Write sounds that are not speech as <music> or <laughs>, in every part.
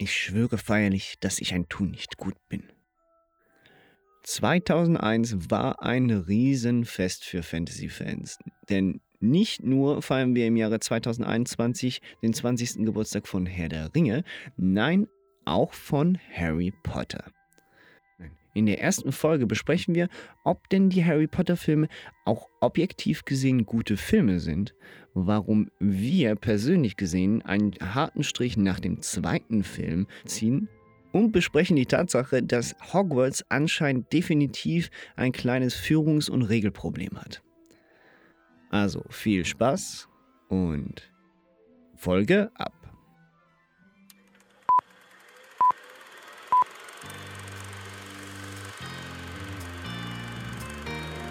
Ich schwöre feierlich, dass ich ein Tun nicht gut bin. 2001 war ein Riesenfest für Fantasy-Fans, denn nicht nur feiern wir im Jahre 2021 den 20. Geburtstag von Herr der Ringe, nein, auch von Harry Potter. In der ersten Folge besprechen wir, ob denn die Harry Potter-Filme auch objektiv gesehen gute Filme sind, warum wir persönlich gesehen einen harten Strich nach dem zweiten Film ziehen und besprechen die Tatsache, dass Hogwarts anscheinend definitiv ein kleines Führungs- und Regelproblem hat. Also viel Spaß und Folge ab.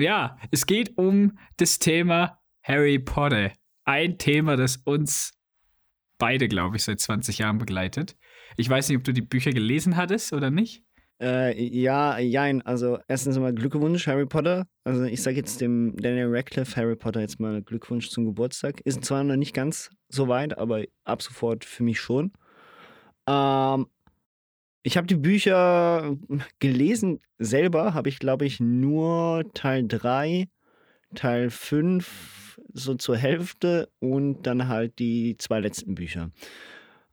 Ja, es geht um das Thema Harry Potter. Ein Thema, das uns beide, glaube ich, seit 20 Jahren begleitet. Ich weiß nicht, ob du die Bücher gelesen hattest oder nicht. Äh, ja, jein. Also erstens mal Glückwunsch, Harry Potter. Also ich sage jetzt dem Daniel Radcliffe Harry Potter jetzt mal Glückwunsch zum Geburtstag. Ist zwar noch nicht ganz so weit, aber ab sofort für mich schon. Ähm, ich habe die Bücher gelesen selber, habe ich glaube ich nur Teil 3, Teil 5 so zur Hälfte und dann halt die zwei letzten Bücher.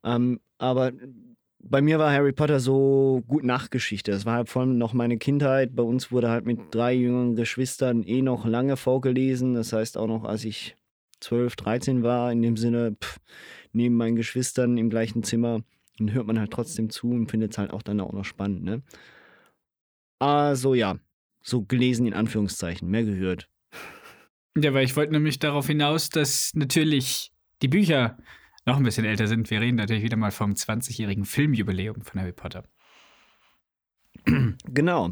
Ähm, aber bei mir war Harry Potter so gut Nachgeschichte. Das war halt vor allem noch meine Kindheit. Bei uns wurde halt mit drei jüngeren Geschwistern eh noch lange vorgelesen. Das heißt auch noch, als ich 12, 13 war, in dem Sinne, pff, neben meinen Geschwistern im gleichen Zimmer, dann hört man halt trotzdem zu und findet es halt auch dann auch noch spannend, ne? Also ja, so gelesen in Anführungszeichen, mehr gehört. Ja, weil ich wollte nämlich darauf hinaus, dass natürlich die Bücher noch ein bisschen älter sind. Wir reden natürlich wieder mal vom 20-jährigen Filmjubiläum von Harry Potter. Genau.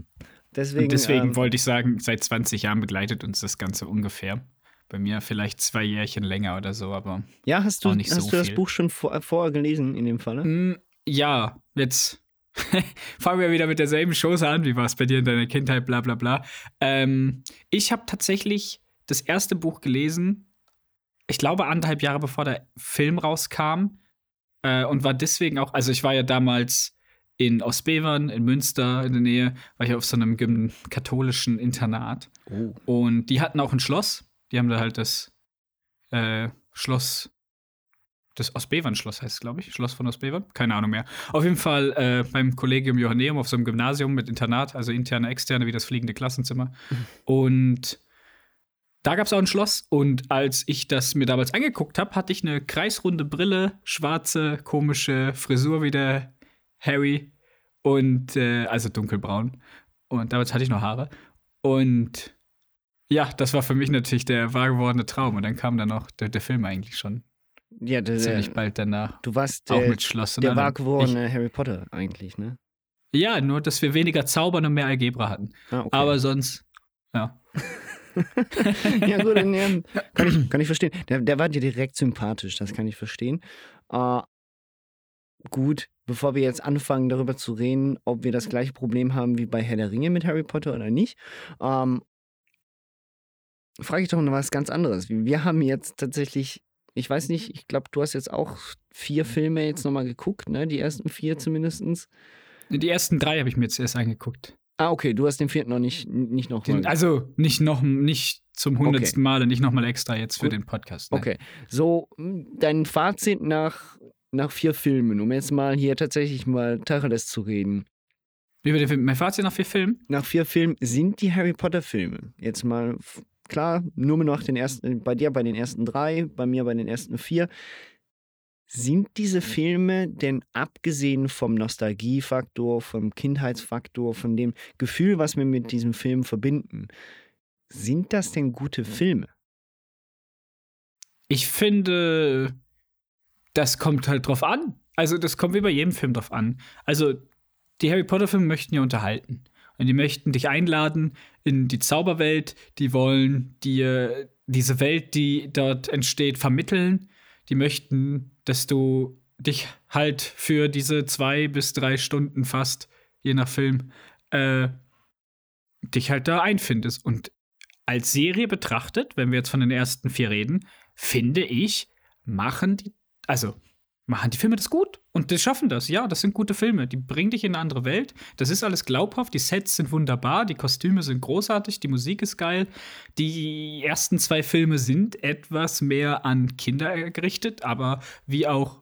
Deswegen, Und deswegen ähm, wollte ich sagen, seit 20 Jahren begleitet uns das Ganze ungefähr. Bei mir vielleicht zwei Jährchen länger oder so, aber ja, hast du, hast so du das viel. Buch schon vor, vorher gelesen in dem Falle? Mm, ja, jetzt <laughs> fangen wir wieder mit derselben Chose an. Wie war es bei dir in deiner Kindheit, bla bla bla. Ähm, ich habe tatsächlich das erste Buch gelesen, ich glaube anderthalb Jahre bevor der Film rauskam äh, und war deswegen auch, also ich war ja damals in Ostbevern, in Münster in der Nähe, war ich auf so einem katholischen Internat. Oh. Und die hatten auch ein Schloss. Die haben da halt das äh, Schloss, das Ostbevern-Schloss heißt es, glaube ich. Schloss von Ostbevern? Keine Ahnung mehr. Auf jeden Fall äh, beim Kollegium Johanneum auf so einem Gymnasium mit Internat, also interne, externe, wie das fliegende Klassenzimmer. Und da gab es auch ein Schloss. Und als ich das mir damals angeguckt habe, hatte ich eine kreisrunde Brille, schwarze, komische Frisur wie der Harry und äh, also dunkelbraun. Und damals hatte ich noch Haare. Und ja, das war für mich natürlich der wahr gewordene Traum. Und dann kam dann noch der, der Film eigentlich schon Ja, der, ziemlich bald danach. du warst auch der, mit Schloss. und der wahr gewordene Harry Potter eigentlich, ne? Ja, nur, dass wir weniger Zaubern und mehr Algebra hatten. Ah, okay. Aber sonst, ja. <laughs> ja, gut, dann, ja, <clears throat> kann, ich, kann ich verstehen. Der, der war dir direkt sympathisch, das kann ich verstehen. Äh, gut, bevor wir jetzt anfangen, darüber zu reden, ob wir das gleiche Problem haben wie bei Herr der Ringe mit Harry Potter oder nicht, ähm, frage ich doch noch was ganz anderes. Wir haben jetzt tatsächlich, ich weiß nicht, ich glaube, du hast jetzt auch vier Filme jetzt nochmal geguckt, ne? Die ersten vier zumindestens. Die ersten drei habe ich mir jetzt erst angeguckt. Ah, okay, du hast den vierten noch nicht, nicht noch Den, mal also nicht noch nicht zum hundertsten Mal und nicht nochmal extra jetzt für Gut. den Podcast. ne? Okay, so dein Fazit nach, nach vier Filmen, um jetzt mal hier tatsächlich mal Tacheles zu reden. Über den Film. Mein Fazit nach vier Filmen? Nach vier Filmen sind die Harry Potter Filme. Jetzt mal, klar, nur noch den ersten, bei dir bei den ersten drei, bei mir bei den ersten vier. Sind diese Filme denn abgesehen vom Nostalgiefaktor, vom Kindheitsfaktor, von dem Gefühl, was wir mit diesem Film verbinden, sind das denn gute Filme? Ich finde, das kommt halt drauf an. Also, das kommt wie bei jedem Film drauf an. Also, die Harry Potter-Filme möchten ja unterhalten. Und die möchten dich einladen in die Zauberwelt. Die wollen dir diese Welt, die dort entsteht, vermitteln. Die möchten, dass du dich halt für diese zwei bis drei Stunden fast, je nach Film, äh, dich halt da einfindest. Und als Serie betrachtet, wenn wir jetzt von den ersten vier reden, finde ich, machen die, also machen die Filme das gut. Und die schaffen das, ja, das sind gute Filme. Die bringen dich in eine andere Welt. Das ist alles glaubhaft. Die Sets sind wunderbar, die Kostüme sind großartig, die Musik ist geil. Die ersten zwei Filme sind etwas mehr an Kinder gerichtet, aber wie auch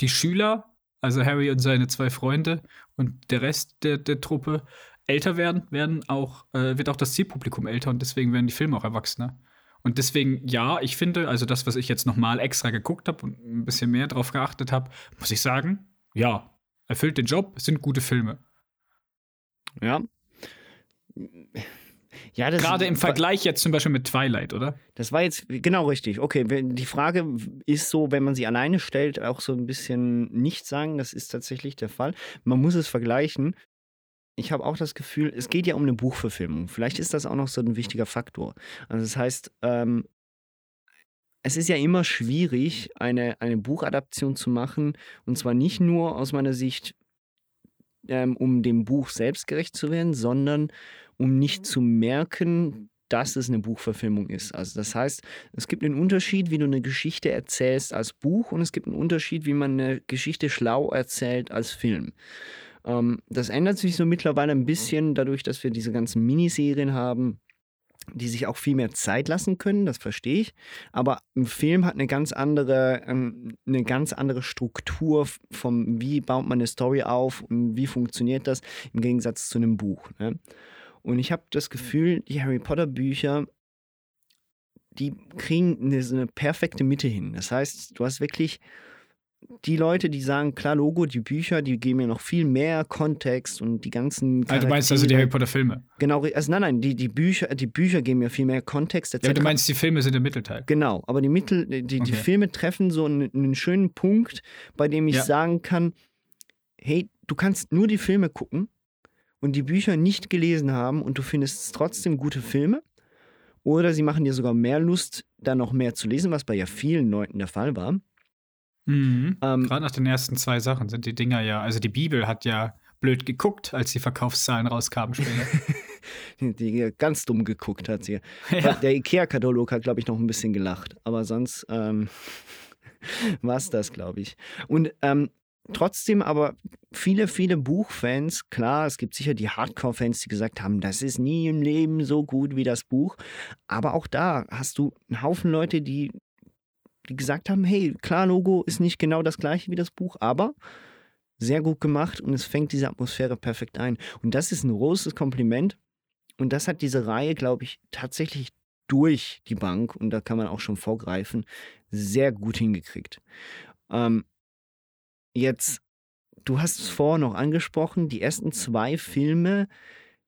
die Schüler, also Harry und seine zwei Freunde und der Rest der, der Truppe, älter werden, werden auch, äh, wird auch das Zielpublikum älter und deswegen werden die Filme auch erwachsener. Und deswegen, ja, ich finde, also das, was ich jetzt nochmal extra geguckt habe und ein bisschen mehr drauf geachtet habe, muss ich sagen, ja, erfüllt den Job, sind gute Filme. Ja. Ja, Gerade im Vergleich jetzt zum Beispiel mit Twilight, oder? Das war jetzt genau richtig. Okay, die Frage ist so, wenn man sie alleine stellt, auch so ein bisschen nicht sagen, das ist tatsächlich der Fall. Man muss es vergleichen ich habe auch das Gefühl, es geht ja um eine Buchverfilmung. Vielleicht ist das auch noch so ein wichtiger Faktor. Also das heißt, ähm, es ist ja immer schwierig, eine, eine Buchadaption zu machen. Und zwar nicht nur aus meiner Sicht, ähm, um dem Buch selbst gerecht zu werden, sondern um nicht zu merken, dass es eine Buchverfilmung ist. Also das heißt, es gibt einen Unterschied, wie du eine Geschichte erzählst als Buch und es gibt einen Unterschied, wie man eine Geschichte schlau erzählt als Film. Ähm, das ändert sich so mittlerweile ein bisschen dadurch, dass wir diese ganzen Miniserien haben, die sich auch viel mehr Zeit lassen können, das verstehe ich. Aber ein Film hat eine ganz andere, ähm, eine ganz andere Struktur vom, wie baut man eine Story auf und wie funktioniert das im Gegensatz zu einem Buch. Ne? Und ich habe das Gefühl, die Harry Potter Bücher, die kriegen eine, eine perfekte Mitte hin. Das heißt, du hast wirklich die Leute, die sagen, klar, Logo, die Bücher, die geben mir noch viel mehr Kontext und die ganzen. Also du meinst also die Harry Potter Filme? Genau, also nein, nein, die, die, Bücher, die Bücher geben mir viel mehr Kontext. Etc. Ja, du meinst, die Filme sind der Mittelteil. Genau, aber die, Mittel, die, die, okay. die Filme treffen so einen, einen, schönen Punkt, bei dem ich ja. sagen kann, hey, du kannst nur die Filme gucken und die Bücher nicht gelesen haben und du findest trotzdem gute Filme. Oder sie machen dir sogar mehr Lust, da noch mehr zu lesen, was bei ja vielen Leuten der Fall war. Mhm. Ähm, Gerade nach den ersten zwei Sachen sind die Dinger ja, also die Bibel hat ja blöd geguckt, als die Verkaufszahlen rauskamen später. <laughs> die ganz dumm geguckt hat sie. <laughs> Ja. Der IKEA-Katalog hat, glaube ich, noch ein bisschen gelacht. Aber sonst ähm, <laughs> war es das, glaube ich. Und ähm, trotzdem aber viele, viele Buchfans, klar, es gibt sicher die Hardcore-Fans, die gesagt haben, das ist nie im Leben so gut wie das Buch. Aber auch da hast du einen Haufen Leute, die die gesagt haben, hey, klar, Logo ist nicht genau das gleiche wie das Buch, aber sehr gut gemacht und es fängt diese Atmosphäre perfekt ein. Und das ist ein großes Kompliment. Und das hat diese Reihe, glaube ich, tatsächlich durch die Bank, und da kann man auch schon vorgreifen, sehr gut hingekriegt. Ähm, jetzt, du hast es vorher noch angesprochen, die ersten zwei Filme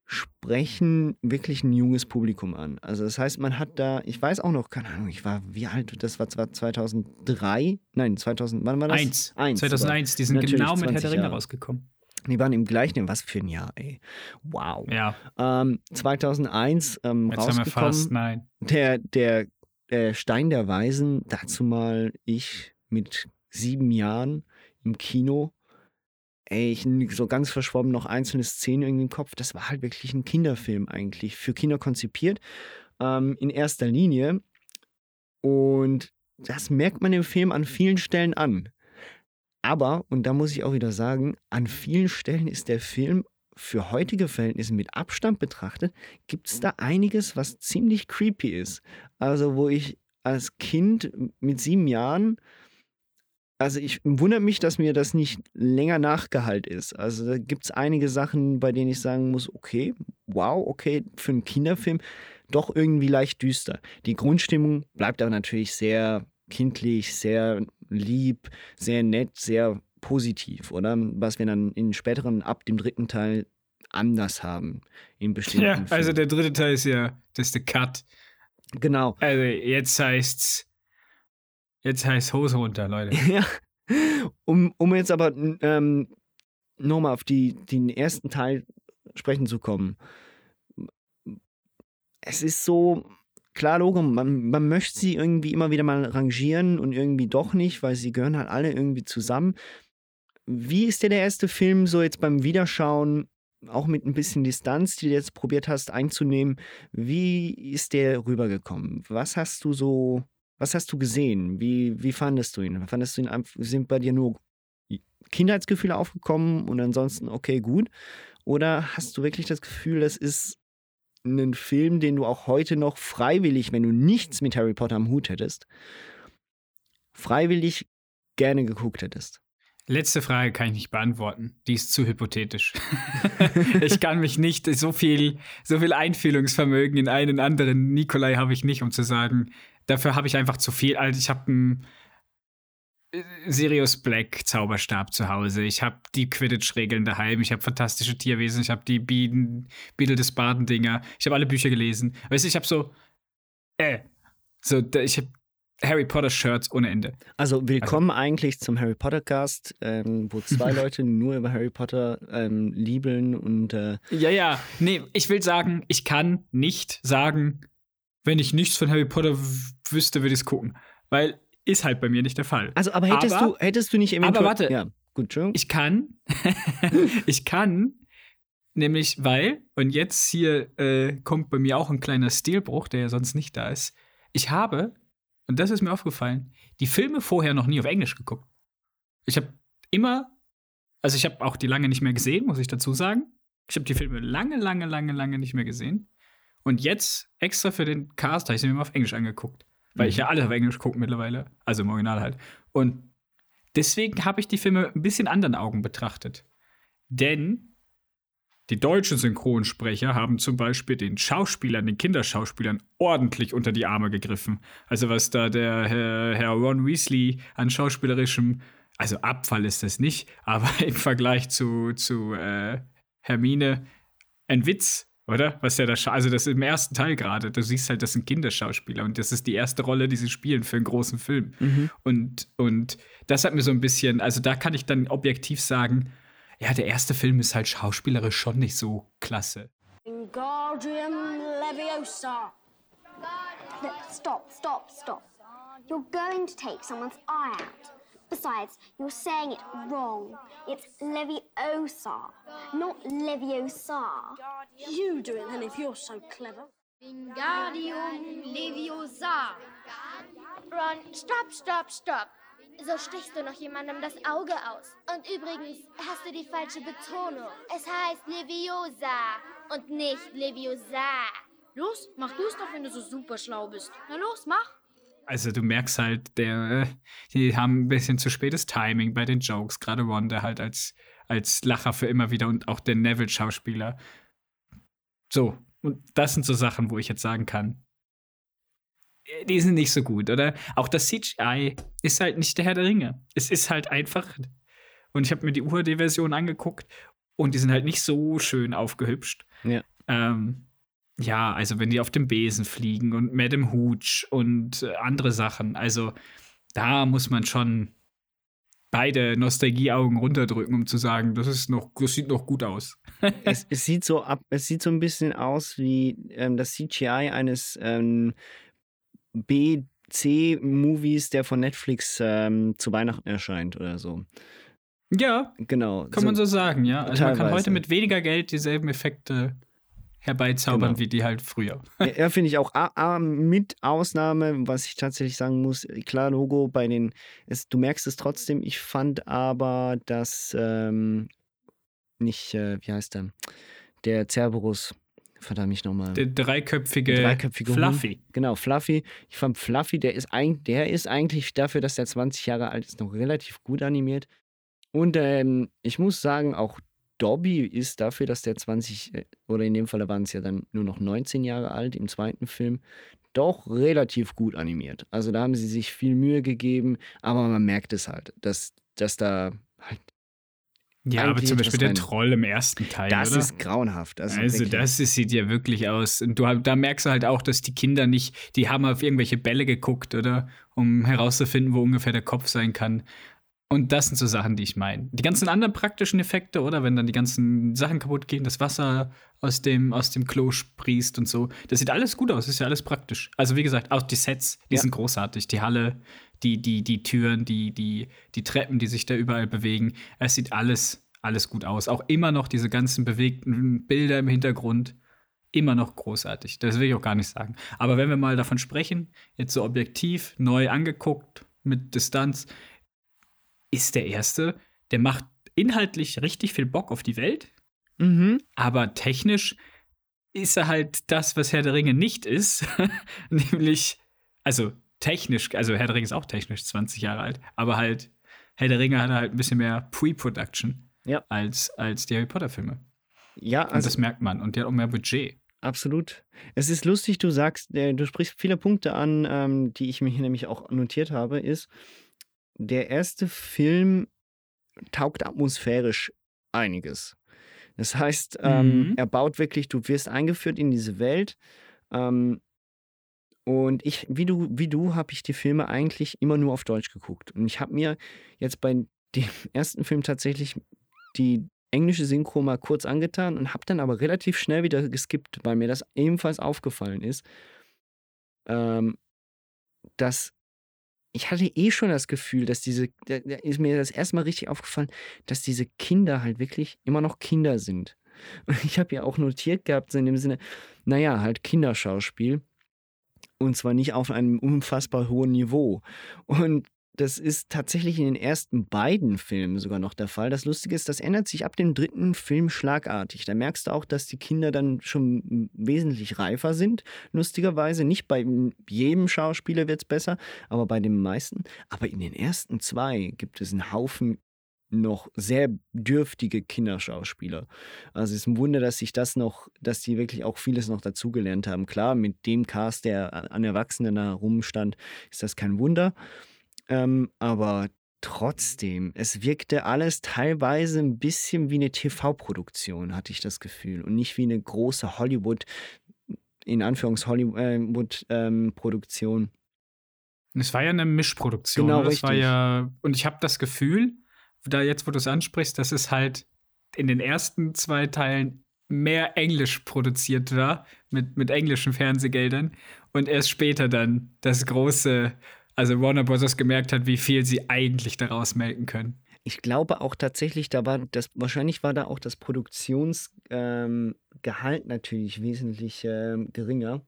sprechen wirklich ein junges Publikum an. Also das heißt, man hat da, ich weiß auch noch, keine Ahnung, ich war, wie alt, das war 2003, nein, 2000, wann war das? Eins. Eins 2001, die sind genau mit Herr der Ringe rausgekommen. Die waren im gleichen, was für ein Jahr, ey. Wow. Ja. Ähm, 2001 ähm, Jetzt rausgekommen. Haben wir fast, nein. Der, der, der Stein der Weisen, dazu mal ich mit sieben Jahren im Kino ey, ich so ganz verschwommen noch einzelne Szenen irgendwie im Kopf. Das war halt wirklich ein Kinderfilm eigentlich, für Kinder konzipiert, ähm, in erster Linie. Und das merkt man im Film an vielen Stellen an. Aber, und da muss ich auch wieder sagen, an vielen Stellen ist der Film für heutige Verhältnisse mit Abstand betrachtet, gibt es da einiges, was ziemlich creepy ist. Also, wo ich als Kind mit sieben Jahren also ich wundere mich, dass mir das nicht länger nachgehalt ist. Also da gibt es einige Sachen, bei denen ich sagen muss, okay, wow, okay, für einen Kinderfilm doch irgendwie leicht düster. Die Grundstimmung bleibt aber natürlich sehr kindlich, sehr lieb, sehr nett, sehr positiv, oder? Was wir dann in späteren, ab dem dritten Teil anders haben in bestimmten Ja, Filmen. also der dritte Teil ist ja, das ist der Cut. Genau. Also jetzt heißt's Jetzt heißt Hose runter, Leute. <laughs> ja. Um, um jetzt aber ähm, nochmal auf die, den ersten Teil sprechen zu kommen. Es ist so, klar, Logo, man, man möchte sie irgendwie immer wieder mal rangieren und irgendwie doch nicht, weil sie gehören halt alle irgendwie zusammen. Wie ist dir der erste Film so jetzt beim Wiederschauen, auch mit ein bisschen Distanz, die du jetzt probiert hast einzunehmen, wie ist der rübergekommen? Was hast du so, was hast du gesehen? Wie, wie fandest du ihn? Fandest du ihn, sind bei dir nur Kindheitsgefühle aufgekommen und ansonsten okay, gut? Oder hast du wirklich das Gefühl, das ist ein Film, den du auch heute noch freiwillig, wenn du nichts mit Harry Potter am Hut hättest, freiwillig gerne geguckt hättest? Letzte Frage kann ich nicht beantworten. Die ist zu hypothetisch. <laughs> ich kann mich nicht so viel, so viel Einfühlungsvermögen in einen anderen Nikolai habe ich nicht, um zu sagen, dafür habe ich einfach zu viel. Also ich habe einen Sirius Black Zauberstab zu Hause. Ich habe die Quidditch-Regeln daheim. Ich habe fantastische Tierwesen. Ich habe die Bienen, Biedel des Baden-Dinger. Ich habe alle Bücher gelesen. Weißt du, ich habe so, äh, so, ich habe Harry Potter Shirts ohne Ende. Also willkommen also. eigentlich zum Harry Potter Cast, ähm, wo zwei <laughs> Leute nur über Harry Potter ähm, liebeln und äh ja ja, nee, ich will sagen, ich kann nicht sagen, wenn ich nichts von Harry Potter wüsste, würde ich es gucken, weil ist halt bei mir nicht der Fall. Also, aber hättest aber, du hättest du nicht eventuell Aber warte, ja, gut. Ich kann, <laughs> ich kann nämlich weil und jetzt hier äh, kommt bei mir auch ein kleiner Stilbruch, der ja sonst nicht da ist. Ich habe und das ist mir aufgefallen, die Filme vorher noch nie auf Englisch geguckt. Ich habe immer, also ich habe auch die lange nicht mehr gesehen, muss ich dazu sagen. Ich habe die Filme lange, lange, lange, lange nicht mehr gesehen. Und jetzt extra für den Cast habe ich sie mir mal auf Englisch angeguckt. Weil mhm. ich ja alles auf Englisch gucke mittlerweile. Also im Original halt. Und deswegen habe ich die Filme ein bisschen anderen Augen betrachtet. Denn die deutschen Synchronsprecher haben zum Beispiel den Schauspielern, den Kinderschauspielern ordentlich unter die Arme gegriffen. Also was da der Herr, Herr Ron Weasley an schauspielerischem, also Abfall ist das nicht, <laughs> aber im Vergleich zu, zu äh, Hermine ein Witz, oder? Was ja da, also das ist im ersten Teil gerade. Du siehst halt, das sind Kinderschauspieler und das ist die erste Rolle, die sie spielen für einen großen Film. Mhm. Und, und das hat mir so ein bisschen, also da kann ich dann objektiv sagen, ja, der erste Film ist halt schauspielerisch schon nicht so klasse. Wingardium Leviosa. Stop, stop, stop. You're going to take someone's eye out. Besides, you're saying it wrong. It's Leviosa, not Leviosa. You do it then if you're so clever. Wingardium Leviosa. Ron, stop, stop, stop. So stichst du noch jemandem das Auge aus. Und übrigens hast du die falsche Betonung. Es heißt Leviosa und nicht Leviosa. Los, mach du es doch, wenn du so super schlau bist. Na los, mach. Also du merkst halt, der, die haben ein bisschen zu spätes Timing bei den Jokes. Gerade der halt als, als Lacher für immer wieder und auch der Neville-Schauspieler. So, und das sind so Sachen, wo ich jetzt sagen kann, die sind nicht so gut, oder? Auch das CGI ist halt nicht der Herr der Ringe. Es ist halt einfach. Und ich habe mir die UHD-Version angeguckt und die sind halt nicht so schön aufgehübscht. Ja. Ähm, ja, also wenn die auf dem Besen fliegen und Madame Hooch und äh, andere Sachen. Also da muss man schon beide Nostalgieaugen runterdrücken, um zu sagen, das ist noch, das sieht noch gut aus. <laughs> es, es, sieht so ab, es sieht so ein bisschen aus wie ähm, das CGI eines ähm, B-C-Movies, der von Netflix ähm, zu Weihnachten erscheint oder so. Ja, genau. Kann so man so sagen, ja. Also teilweise. man kann heute mit weniger Geld dieselben Effekte herbeizaubern genau. wie die halt früher. ja, ja finde ich auch. A, A, mit Ausnahme, was ich tatsächlich sagen muss, klar, Logo bei den, es, du merkst es trotzdem, ich fand aber, dass ähm, nicht, äh, wie heißt der, der Cerberus, verdammt mich nochmal. Der dreiköpfige, der dreiköpfige Fluffy. Hund. Genau, Fluffy. Ich fand Fluffy, der ist, ein, der ist eigentlich dafür, dass der 20 Jahre alt ist, noch relativ gut animiert. Und ähm, ich muss sagen, auch Dobby ist dafür, dass der 20, äh, oder in dem Fall waren es ja dann nur noch 19 Jahre alt im zweiten Film, doch relativ gut animiert. Also da haben sie sich viel Mühe gegeben, aber man merkt es halt, dass, dass da halt ja, aber zum Beispiel der Troll im ersten Teil. Das oder? ist grauenhaft. Das also, das ist, sieht ja wirklich aus. Und du, da merkst du halt auch, dass die Kinder nicht, die haben auf irgendwelche Bälle geguckt, oder? Um herauszufinden, wo ungefähr der Kopf sein kann. Und das sind so Sachen, die ich meine. Die ganzen anderen praktischen Effekte, oder? Wenn dann die ganzen Sachen kaputt gehen, das Wasser aus dem, aus dem Klo sprießt und so. Das sieht alles gut aus, ist ja alles praktisch. Also, wie gesagt, auch die Sets, die Ja. sind großartig. Die Halle, die, die, die Türen, die, die, die Treppen, die sich da überall bewegen. Es sieht alles, alles gut aus. Auch immer noch diese ganzen bewegten Bilder im Hintergrund. Immer noch großartig. Das will ich auch gar nicht sagen. Aber wenn wir mal davon sprechen, jetzt so objektiv, neu angeguckt, mit Distanz, ist der erste, der macht inhaltlich richtig viel Bock auf die Welt, Mhm. aber technisch ist er halt das, was Herr der Ringe nicht ist. <laughs> Nämlich, also technisch, also Herr der Ringe ist auch technisch 20 Jahre alt, aber halt, Herr der Ringe hat halt ein bisschen mehr Pre-Production Ja. als, als die Harry Potter-Filme. Ja, Und also das merkt man. Und der hat auch mehr Budget. Absolut. Es ist lustig, du sagst, äh, du sprichst viele Punkte an, ähm, die ich mir hier nämlich auch notiert habe, ist, der erste Film taugt atmosphärisch einiges. Das heißt, ähm, Mhm. er baut wirklich, du wirst eingeführt in diese Welt. Ähm, und ich, wie du, wie du, habe ich die Filme eigentlich immer nur auf Deutsch geguckt. Und ich habe mir jetzt bei dem <laughs> ersten Film tatsächlich die englische Synchro mal kurz angetan und habe dann aber relativ schnell wieder geskippt, weil mir das ebenfalls aufgefallen ist, ähm, dass ich hatte eh schon das Gefühl, dass diese, da, ist mir das erstmal richtig aufgefallen, dass diese Kinder halt wirklich immer noch Kinder sind. <laughs> Und ich habe ja auch notiert gehabt, so in dem Sinne, naja, halt Kinderschauspiel. Und zwar nicht auf einem unfassbar hohen Niveau. Und das ist tatsächlich in den ersten beiden Filmen sogar noch der Fall. Das Lustige ist, das ändert sich ab dem dritten Film schlagartig. Da merkst du auch, dass die Kinder dann schon wesentlich reifer sind, lustigerweise. Nicht bei jedem Schauspieler wird es besser, aber bei den meisten. Aber in den ersten zwei gibt es einen Haufen noch sehr dürftige Kinderschauspieler. Also es ist ein Wunder, dass sich das noch, dass die wirklich auch vieles noch dazugelernt haben. Klar, mit dem Cast, der an Erwachsenen da rumstand, ist das kein Wunder. Ähm, aber trotzdem, es wirkte alles teilweise ein bisschen wie eine TV-Produktion, hatte ich das Gefühl. Und nicht wie eine große Hollywood, in Anführungs Hollywood-Produktion. Es war ja eine Mischproduktion. Genau, ne? Das war richtig. ja, und ich habe das Gefühl, da jetzt, wo du es ansprichst, dass es halt in den ersten zwei Teilen mehr Englisch produziert war, mit, mit englischen Fernsehgeldern. Und erst später dann das große, also Warner Bros. gemerkt hat, wie viel sie eigentlich daraus melken können. Ich glaube auch tatsächlich, da war das, wahrscheinlich war da auch das Produktionsgehalt ähm, natürlich wesentlich ähm, geringer.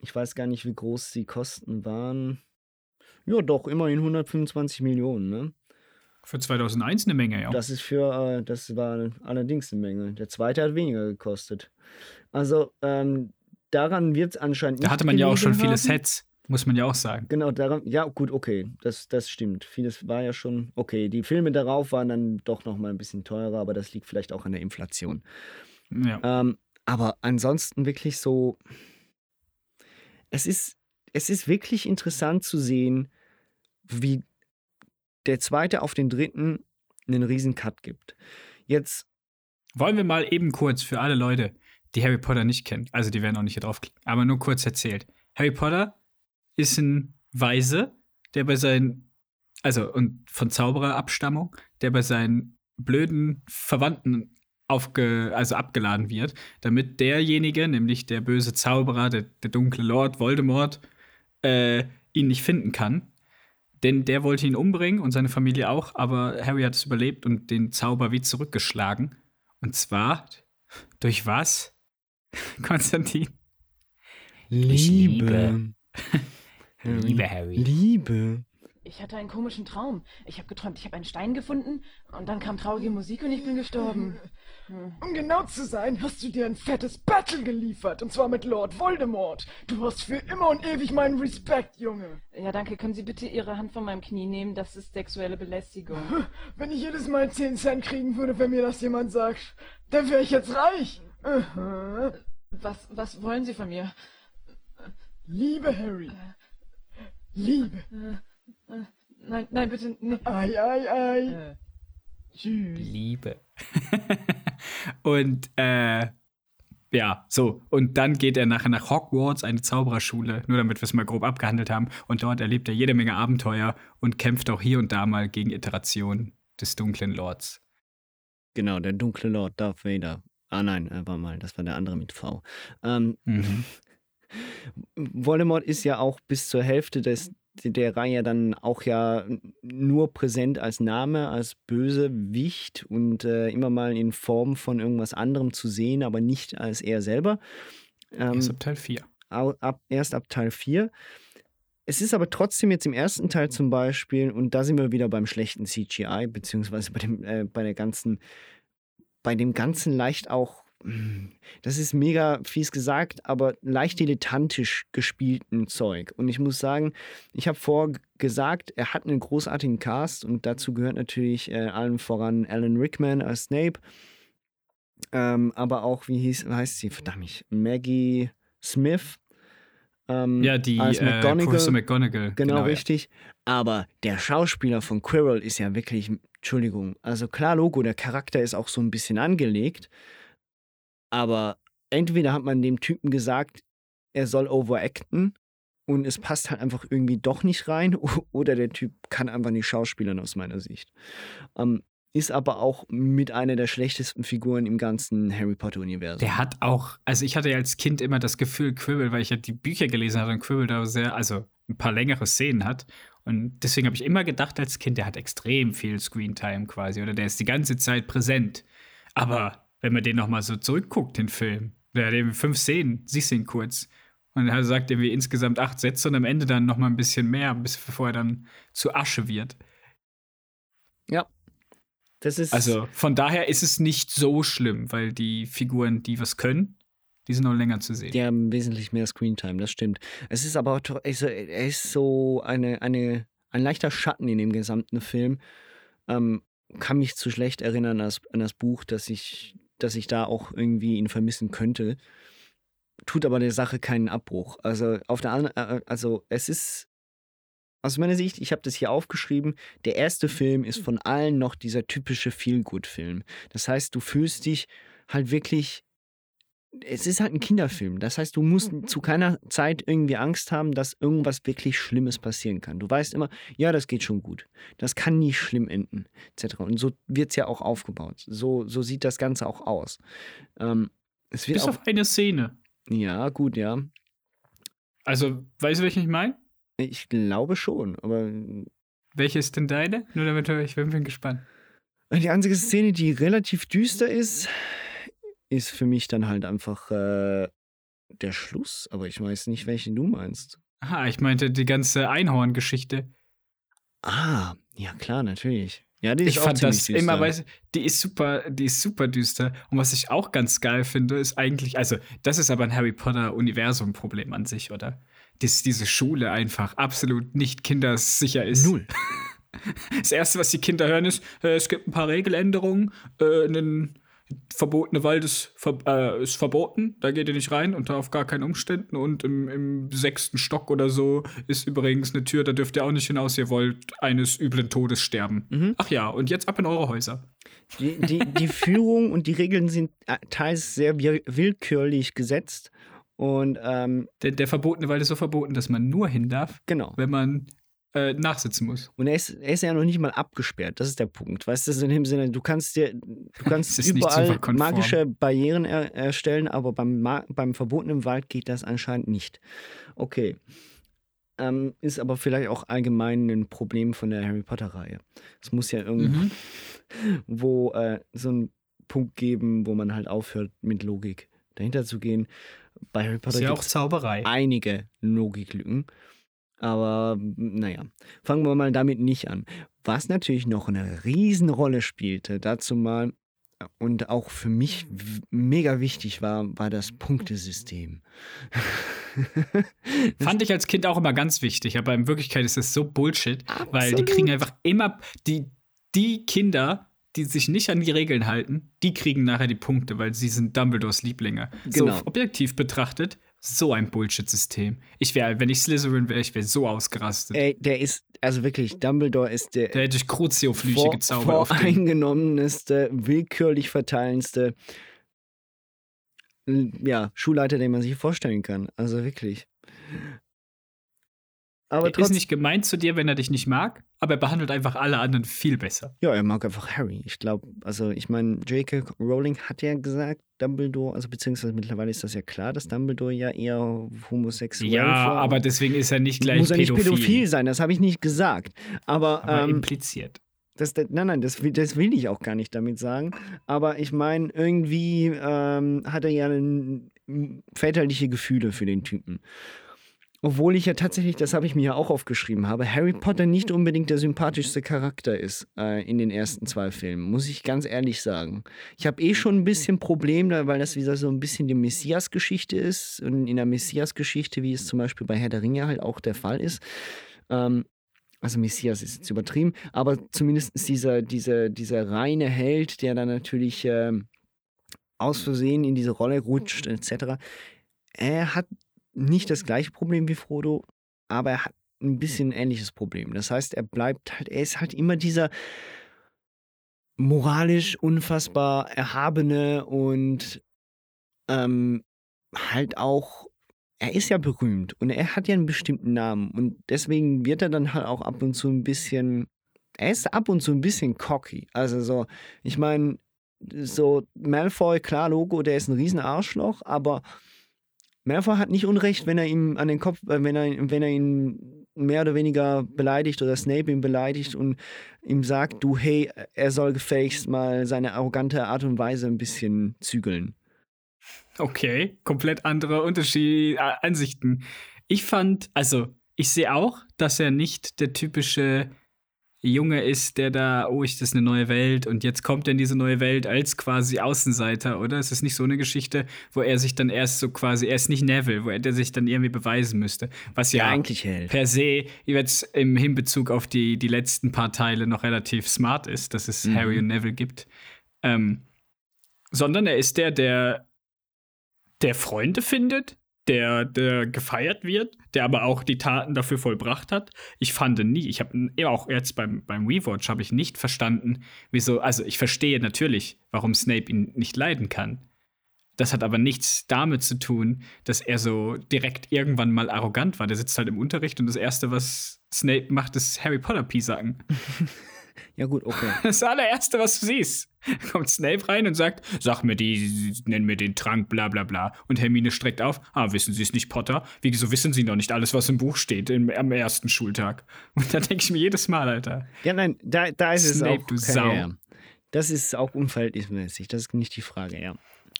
Ich weiß gar nicht, wie groß die Kosten waren. Ja, doch, immerhin 125 Millionen, ne? Für 2001 eine Menge, ja. Das ist für, äh, das war allerdings eine Menge. Der zweite hat weniger gekostet. Also, ähm, daran wird es anscheinend da hatte man ja auch schon gelegen viele haben. Sets, muss man ja auch sagen. Genau, daran, ja, gut, okay, das, das stimmt. Vieles war ja schon, okay, die Filme darauf waren dann doch nochmal ein bisschen teurer, aber das liegt vielleicht auch an der Inflation. Ja. Ähm, aber ansonsten wirklich so, es ist, es ist wirklich interessant zu sehen, wie der zweite auf den dritten einen riesen Cut gibt. Jetzt, Wollen wir mal eben kurz für alle Leute, die Harry Potter nicht kennen, also die werden auch nicht hier draufklicken, aber nur kurz erzählt. Harry Potter ist ein Weise, der bei seinen, also und von Zaubererabstammung, der bei seinen blöden Verwandten aufge, also abgeladen wird, damit derjenige, nämlich der böse Zauberer, der, der dunkle Lord Voldemort, äh, ihn nicht finden kann. Denn der wollte ihn umbringen und seine Familie auch, aber Harry hat es überlebt und den Zauber wie zurückgeschlagen. Und zwar durch was? <laughs> Konstantin? Liebe. Liebe <laughs> Harry. Liebe. Ich hatte einen komischen Traum. Ich habe geträumt, ich habe einen Stein gefunden und dann kam traurige Musik und ich bin gestorben. Um genau zu sein, hast du dir ein fettes Battle geliefert. Und zwar mit Lord Voldemort. Du hast für immer und ewig meinen Respekt, Junge. Ja, danke. Können Sie bitte Ihre Hand von meinem Knie nehmen? Das ist sexuelle Belästigung. Wenn ich jedes Mal 10 Cent kriegen würde, wenn mir das jemand sagt, dann wäre ich jetzt reich. Was, was wollen Sie von mir? Liebe Harry. Liebe. Äh, Nein, nein, bitte. Nee. Ei, ei, ei. Äh, Tschüss. Liebe. <laughs> und äh, Ja, so. Und dann geht er nachher nach Hogwarts, eine Zaubererschule, nur damit wir es mal grob abgehandelt haben. Und dort erlebt er jede Menge Abenteuer und kämpft auch hier und da mal gegen Iterationen des dunklen Lords. Genau, der dunkle Lord Darth Vader. Ah nein, äh, war mal, das war der andere mit V. Ähm, Mhm. <laughs> Voldemort ist ja auch bis zur Hälfte des, der Reihe dann auch ja nur präsent als Name, als Bösewicht und äh, immer mal in Form von irgendwas anderem zu sehen, aber nicht als er selber. Ähm, Erst ab Teil 4. au- ab, erst ab Teil 4. Es ist aber trotzdem jetzt im ersten Teil zum Beispiel, und da sind wir wieder beim schlechten CGI, beziehungsweise bei dem, äh, bei der ganzen, bei dem ganzen leicht auch, das ist mega fies gesagt, aber leicht dilettantisch gespielten Zeug. Und ich muss sagen, ich habe vorher gesagt, er hat einen großartigen Cast und dazu gehört natürlich äh, allen voran Alan Rickman als Snape, ähm, aber auch, wie hieß, heißt sie, verdammt, Maggie Smith. Ähm, Ja, die als äh, McGonagall. Professor McGonagall. Genau, ja. richtig. Aber der Schauspieler von Quirrell ist ja wirklich, Entschuldigung, also klar, Logo, der Charakter ist auch so ein bisschen angelegt, aber entweder hat man dem Typen gesagt, er soll overacten und es passt halt einfach irgendwie doch nicht rein <laughs> oder der Typ kann einfach nicht schauspielern aus meiner Sicht. Ähm, ist aber auch mit einer der schlechtesten Figuren im ganzen Harry Potter-Universum. Der hat auch, also ich hatte ja als Kind immer das Gefühl, Quirrell, weil ich ja die Bücher gelesen hatte und Quirrell da sehr, also ein paar längere Szenen hat. Und deswegen habe ich immer gedacht als Kind, der hat extrem viel Screentime quasi oder der ist die ganze Zeit präsent. Aber wenn man den nochmal so zurückguckt, den Film, der hat eben fünf Szenen, siehst du ihn kurz. Und er sagt irgendwie insgesamt acht Sätze und am Ende dann nochmal ein bisschen mehr, bis bevor er dann zu Asche wird. Ja. Das ist. Also von daher ist es nicht so schlimm, weil die Figuren, die was können, die sind noch länger zu sehen. Die haben wesentlich mehr Screentime, das stimmt. Es ist aber auch, also, er ist so eine, eine, ein leichter Schatten in dem gesamten Film. Ähm, kann mich zu schlecht erinnern an das, an das Buch, dass ich, dass ich da auch irgendwie ihn vermissen könnte. Tut aber der Sache keinen Abbruch. Also auf der anderen, äh, also es ist aus meiner Sicht, ich habe das hier aufgeschrieben, der erste Film ist von allen noch dieser typische Feel-Good-Film. Das heißt, du fühlst dich halt wirklich es ist halt ein Kinderfilm. Das heißt, du musst zu keiner Zeit irgendwie Angst haben, dass irgendwas wirklich Schlimmes passieren kann. Du weißt immer, ja, das geht schon gut. Das kann nie schlimm enden, etc. Und so wird es ja auch aufgebaut. So, so sieht das Ganze auch aus. Ähm, es wird Bis auch, auf eine Szene. ja, gut, ja. Also, weißt du, welchen ich meine? Ich glaube schon, aber Welche ist denn deine? Nur damit ich bin gespannt. die einzige Szene, die relativ düster ist, ist für mich dann halt einfach äh, der Schluss. Aber ich weiß nicht, welchen du meinst. Aha, ich meinte die ganze Einhorn-Geschichte. Ah, ja klar, natürlich. Ja, die ist Ich auch fand das düster. immer, du, die ist super, die ist super düster. Und was ich auch ganz geil finde, ist eigentlich, also, das ist aber ein Harry Potter-Universum-Problem an sich, oder? Dass diese Schule einfach absolut nicht kindersicher ist. Null. <laughs> Das Erste, was die Kinder hören, ist, äh, es gibt ein paar Regeländerungen, äh, ein verbotene Wald ist, ver äh, ist verboten, da geht ihr nicht rein, unter auf gar keinen Umständen. Und im, im sechsten Stock oder so ist übrigens eine Tür, da dürft ihr auch nicht hinaus, ihr wollt eines üblen Todes sterben. Mhm. Ach ja, und jetzt ab in eure Häuser. Die, die, die <laughs> Führung und die Regeln sind äh, teils sehr will- willkürlich gesetzt. Und ähm, Der, der verbotene Wald ist so verboten, dass man nur hin darf, genau. wenn man äh, nachsitzen muss. Und er ist, er ist ja noch nicht mal abgesperrt. Das ist der Punkt. Weißt du, in dem Sinne, du kannst dir, du <laughs> kannst Es überall magische Barrieren er, erstellen, aber beim, beim verbotenen Wald geht das anscheinend nicht. Okay. Ähm, ist aber vielleicht auch allgemein ein Problem von der Harry Potter-Reihe. Es muss ja irgendwo Mhm. <laughs> wo äh, so einen Punkt geben, wo man halt aufhört, mit Logik dahinter zu gehen. Bei Harry Potter Ist ja gibt auch es Zauberei. einige Logiklücken. Aber naja, fangen wir mal damit nicht an. Was natürlich noch eine Riesenrolle spielte, dazu mal und auch für mich mega wichtig war, war das Punktesystem. <laughs> Fand ich als Kind auch immer ganz wichtig, aber in Wirklichkeit ist das so Bullshit, weil die kriegen einfach immer die, die Kinder, die sich nicht an die Regeln halten, die kriegen nachher die Punkte, weil sie sind Dumbledores Lieblinge. Genau. So objektiv betrachtet, so ein Bullshit-System. Ich wäre, wenn ich Slytherin wäre, ich wäre so ausgerastet. Ey, der ist, also wirklich, Dumbledore ist der, da hätte ich Crucio-Flüche gezaubert auf den. voreingenommenste, willkürlich verteilendste. ja, Schulleiter, den man sich vorstellen kann. Also wirklich. Aber er ist nicht gemeint zu dir, wenn er dich nicht mag, aber er behandelt einfach alle anderen viel besser. Ja, er mag einfach Harry. Ich glaube, also ich meine, J.K. Rowling hat ja gesagt, Dumbledore, also beziehungsweise mittlerweile ist das ja klar, dass Dumbledore ja eher homosexuell Ja, war. aber deswegen ist er nicht gleich Muss er nicht pädophil. pädophil sein, das habe ich nicht gesagt. Aber, Aber ähm, impliziert. Das, das, nein, nein, das, will- das will ich auch gar nicht damit sagen. Aber ich meine, irgendwie ähm, hat er ja väterliche Gefühle für den Typen. Obwohl ich ja tatsächlich, das habe ich mir ja auch aufgeschrieben habe, Harry Potter nicht unbedingt der sympathischste Charakter ist äh, in den ersten zwei Filmen, muss ich ganz ehrlich sagen. Ich habe eh schon ein bisschen Probleme, weil das wieder so ein bisschen die Messias-Geschichte ist. Und in der Messias-Geschichte, wie es zum Beispiel bei Herr der Ringe halt auch der Fall ist, ähm, also Messias ist jetzt übertrieben, aber zumindest dieser, dieser, dieser reine Held, der dann natürlich ähm, aus Versehen in diese Rolle rutscht, etc. Er hat nicht das gleiche Problem wie Frodo, aber er hat ein bisschen ein ähnliches Problem. Das heißt, er bleibt halt, er ist halt immer dieser moralisch unfassbar erhabene und ähm, halt auch er ist ja berühmt und er hat ja einen bestimmten Namen und deswegen wird er dann halt auch ab und zu ein bisschen, er ist ab und zu ein bisschen cocky. Also so, ich meine, so Malfoy, klar, Logo, der ist ein riesen Arschloch, aber Malfoy hat nicht Unrecht, wenn er ihm an den Kopf, äh, wenn er, wenn er ihn mehr oder weniger beleidigt oder Snape ihn beleidigt und ihm sagt, du, hey, er soll gefälligst mal seine arrogante Art und Weise ein bisschen zügeln. Okay, komplett andere Unterschied, äh, Ansichten. Ich fand, also, ich sehe auch, dass er nicht der typische Junge ist, der da, oh, ich, das ist eine neue Welt und jetzt kommt er in diese neue Welt als quasi Außenseiter, oder? Es ist nicht so eine Geschichte, wo er sich dann erst so quasi, er ist nicht Neville, wo er der sich dann irgendwie beweisen müsste. Was ja, Ja, eigentlich hält. per se jetzt im Hinbezug auf die, die letzten paar Teile noch relativ smart ist, dass es Mhm. Harry und Neville gibt. Ähm, sondern er ist der, der der Freunde findet, der, der gefeiert wird, der aber auch die Taten dafür vollbracht hat. Ich fand nie, ich habe auch jetzt beim, beim Rewatch habe ich nicht verstanden, wieso, also ich verstehe natürlich, warum Snape ihn nicht leiden kann. Das hat aber nichts damit zu tun, dass er so direkt irgendwann mal arrogant war. Der sitzt halt im Unterricht und das Erste, was Snape macht, ist Harry Potter Piesacken. <laughs> Ja, gut, okay. <laughs> Das allererste, was du siehst. <laughs> Kommt Snape rein und sagt, sag mir die, nenn mir den Trank, bla bla bla. Und Hermine streckt auf, ah, wissen Sie es nicht, Potter? Wieso wissen Sie noch nicht alles, was im Buch steht im, am ersten Schultag? <laughs> Und da denke ich mir jedes Mal, Alter. Ja, nein, da, da ist Snape, es auch. du Sau. ja. Das ist auch unverhältnismäßig. Das ist nicht die Frage, ja.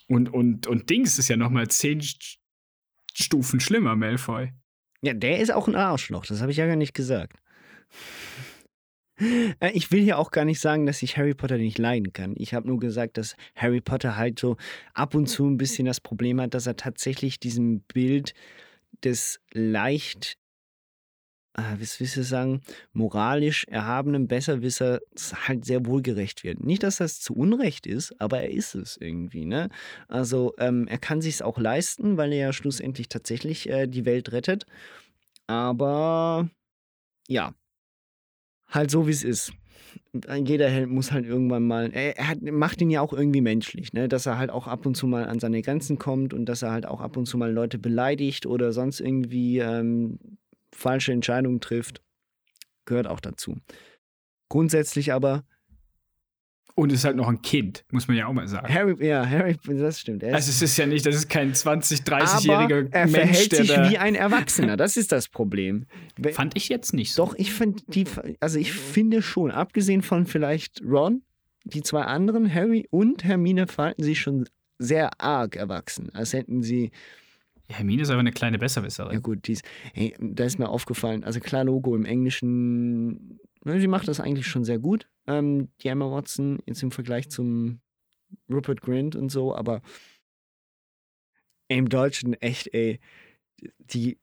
Und, und, und Dings ist ja noch mal zehn St- Stufen schlimmer, Malfoy. Ja, der ist auch ein Arschloch. Das habe ich ja gar nicht gesagt. Äh, Ich will hier auch gar nicht sagen, dass ich Harry Potter nicht leiden kann. Ich habe nur gesagt, dass Harry Potter halt so ab und zu ein bisschen das Problem hat, dass er tatsächlich diesem Bild des leicht, äh, wie willst du sagen, moralisch erhabenen Besserwissers halt sehr wohlgerecht wird. Nicht, dass das zu Unrecht ist, aber er ist es irgendwie. Ne? Also ähm, er kann sich auch leisten, weil er ja schlussendlich tatsächlich äh, die Welt rettet. Aber ja, halt so wie es ist. Jeder Held muss halt irgendwann mal, er, hat, macht ihn ja auch irgendwie menschlich, ne? dass er halt auch ab und zu mal an seine Grenzen kommt und dass er halt auch ab und zu mal Leute beleidigt oder sonst irgendwie ähm, falsche Entscheidungen trifft. Gehört auch dazu. Grundsätzlich aber, Und ist halt noch ein Kind, muss man ja auch mal sagen. Harry, ja, Harry, das stimmt. Er Also es ist ja nicht, das ist kein 20, aber 30-jähriger er Mensch, verhält der sich da wie ein Erwachsener. Das ist das Problem. Fand ich jetzt nicht so. Doch, ich finde die, also ich finde schon, abgesehen von vielleicht Ron, die zwei anderen, Harry und Hermine, verhalten sich schon sehr arg erwachsen. Als hätten sie, Hermine ist aber eine kleine Besserwisserin. ja gut, dies, hey, da ist mir aufgefallen, also klar, Logo im Englischen, ne, sie macht das eigentlich schon sehr gut, ähm, die Emma Watson, jetzt im Vergleich zum Rupert Grint und so, aber im Deutschen echt, ey, die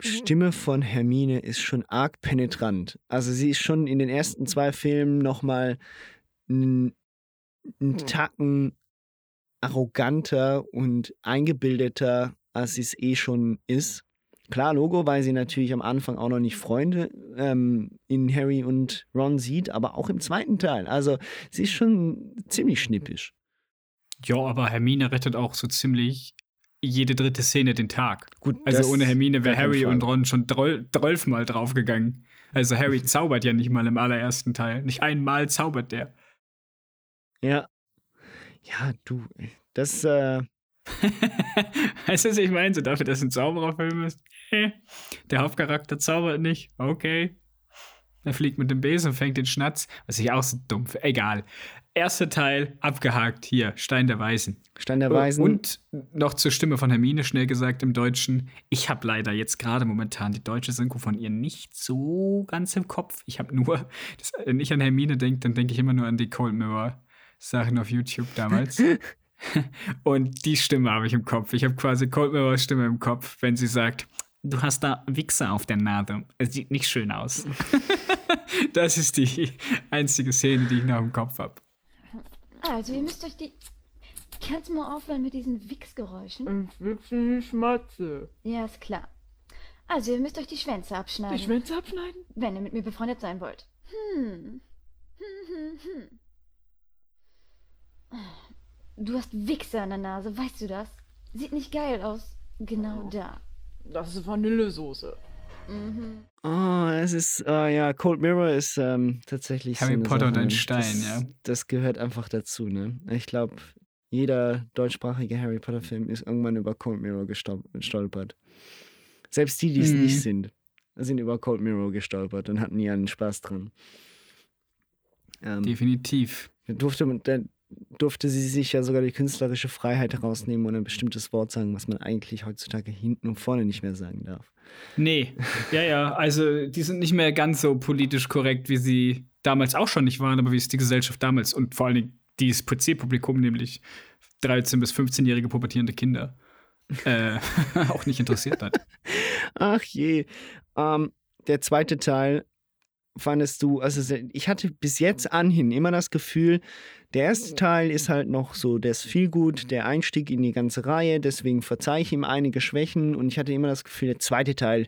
Stimme von Hermine ist schon arg penetrant. Also sie ist schon in den ersten zwei Filmen nochmal einen Tacken arroganter und eingebildeter, als sie es eh schon ist. Klar, Logo, weil sie natürlich am Anfang auch noch nicht Freunde ähm, in Harry und Ron sieht, aber auch im zweiten Teil. Also sie ist schon ziemlich schnippisch. Ja, aber Hermine rettet auch so ziemlich jede dritte Szene den Tag. Gut, also ohne Hermine wäre Harry und Ron schon zwölfmal draufgegangen. Also Harry <laughs> zaubert ja nicht mal im allerersten Teil. Nicht einmal zaubert der. Ja. Ja, du, das, äh, <laughs> Weißt du, was ich meine? So dafür, dass es ein Zaubererfilm ist. Eh. Der Hauptcharakter zaubert nicht. Okay. Er fliegt mit dem Besen und fängt den Schnatz. Was ich auch so dumm finde. Egal. Erster Teil abgehakt. Hier, Stein der Weisen. Stein der Weisen. Und noch zur Stimme von Hermine schnell gesagt im Deutschen. Ich habe leider jetzt gerade momentan die deutsche Synchro von ihr nicht so ganz im Kopf. Ich habe nur, das, wenn ich an Hermine denke, dann denke ich immer nur an die Cold Mirror Sachen auf YouTube damals. <laughs> Und die Stimme habe ich im Kopf. Ich habe quasi Cold Mirrors Stimme im Kopf, wenn sie sagt, du hast da Wichser auf der Nase. Es sieht nicht schön aus. <laughs> das ist die einzige Szene, die ich noch im Kopf habe. Also, ihr müsst euch die. Kannst du mal aufhören mit diesen Wichsgeräuschen? Ich wichse die Schmatze. Ja, ist klar. Also, ihr müsst euch die Schwänze abschneiden. Die Schwänze abschneiden? Wenn ihr mit mir befreundet sein wollt. Hm. Hm, hm, hm. Du hast Wichser in der Nase, weißt du das? Sieht nicht geil aus. Genau da. Das ist Vanillesoße. Mhm. Oh, es ist, oh ja, Cold Mirror ist ähm, tatsächlich. Harry so eine Potter und ein Stein, das, ja. Das gehört einfach dazu, ne? Ich glaube, jeder deutschsprachige Harry Potter-Film ist irgendwann über Cold Mirror gestol- gestolpert. Selbst die, die es Mhm. nicht sind, sind über Cold Mirror gestolpert und hatten ihren Spaß dran. Ähm, Definitiv. da durfte, man- da durfte sie sich ja sogar die künstlerische Freiheit herausnehmen und ein bestimmtes Wort sagen, was man eigentlich heutzutage hinten und vorne nicht mehr sagen darf. Nee, ja, ja, also die sind nicht mehr ganz so politisch korrekt, wie sie damals auch schon nicht waren, aber wie es die Gesellschaft damals und vor allen Dingen dieses PC-Publikum, nämlich 13- bis 15-jährige pubertierende Kinder, äh, <laughs> auch nicht interessiert hat. Ach je. Ähm, der zweite Teil fandest du, also ich hatte bis jetzt anhin immer das Gefühl, der erste Teil ist halt noch so, der ist viel gut, der Einstieg in die ganze Reihe, deswegen verzeihe ich ihm einige Schwächen und ich hatte immer das Gefühl, der zweite Teil,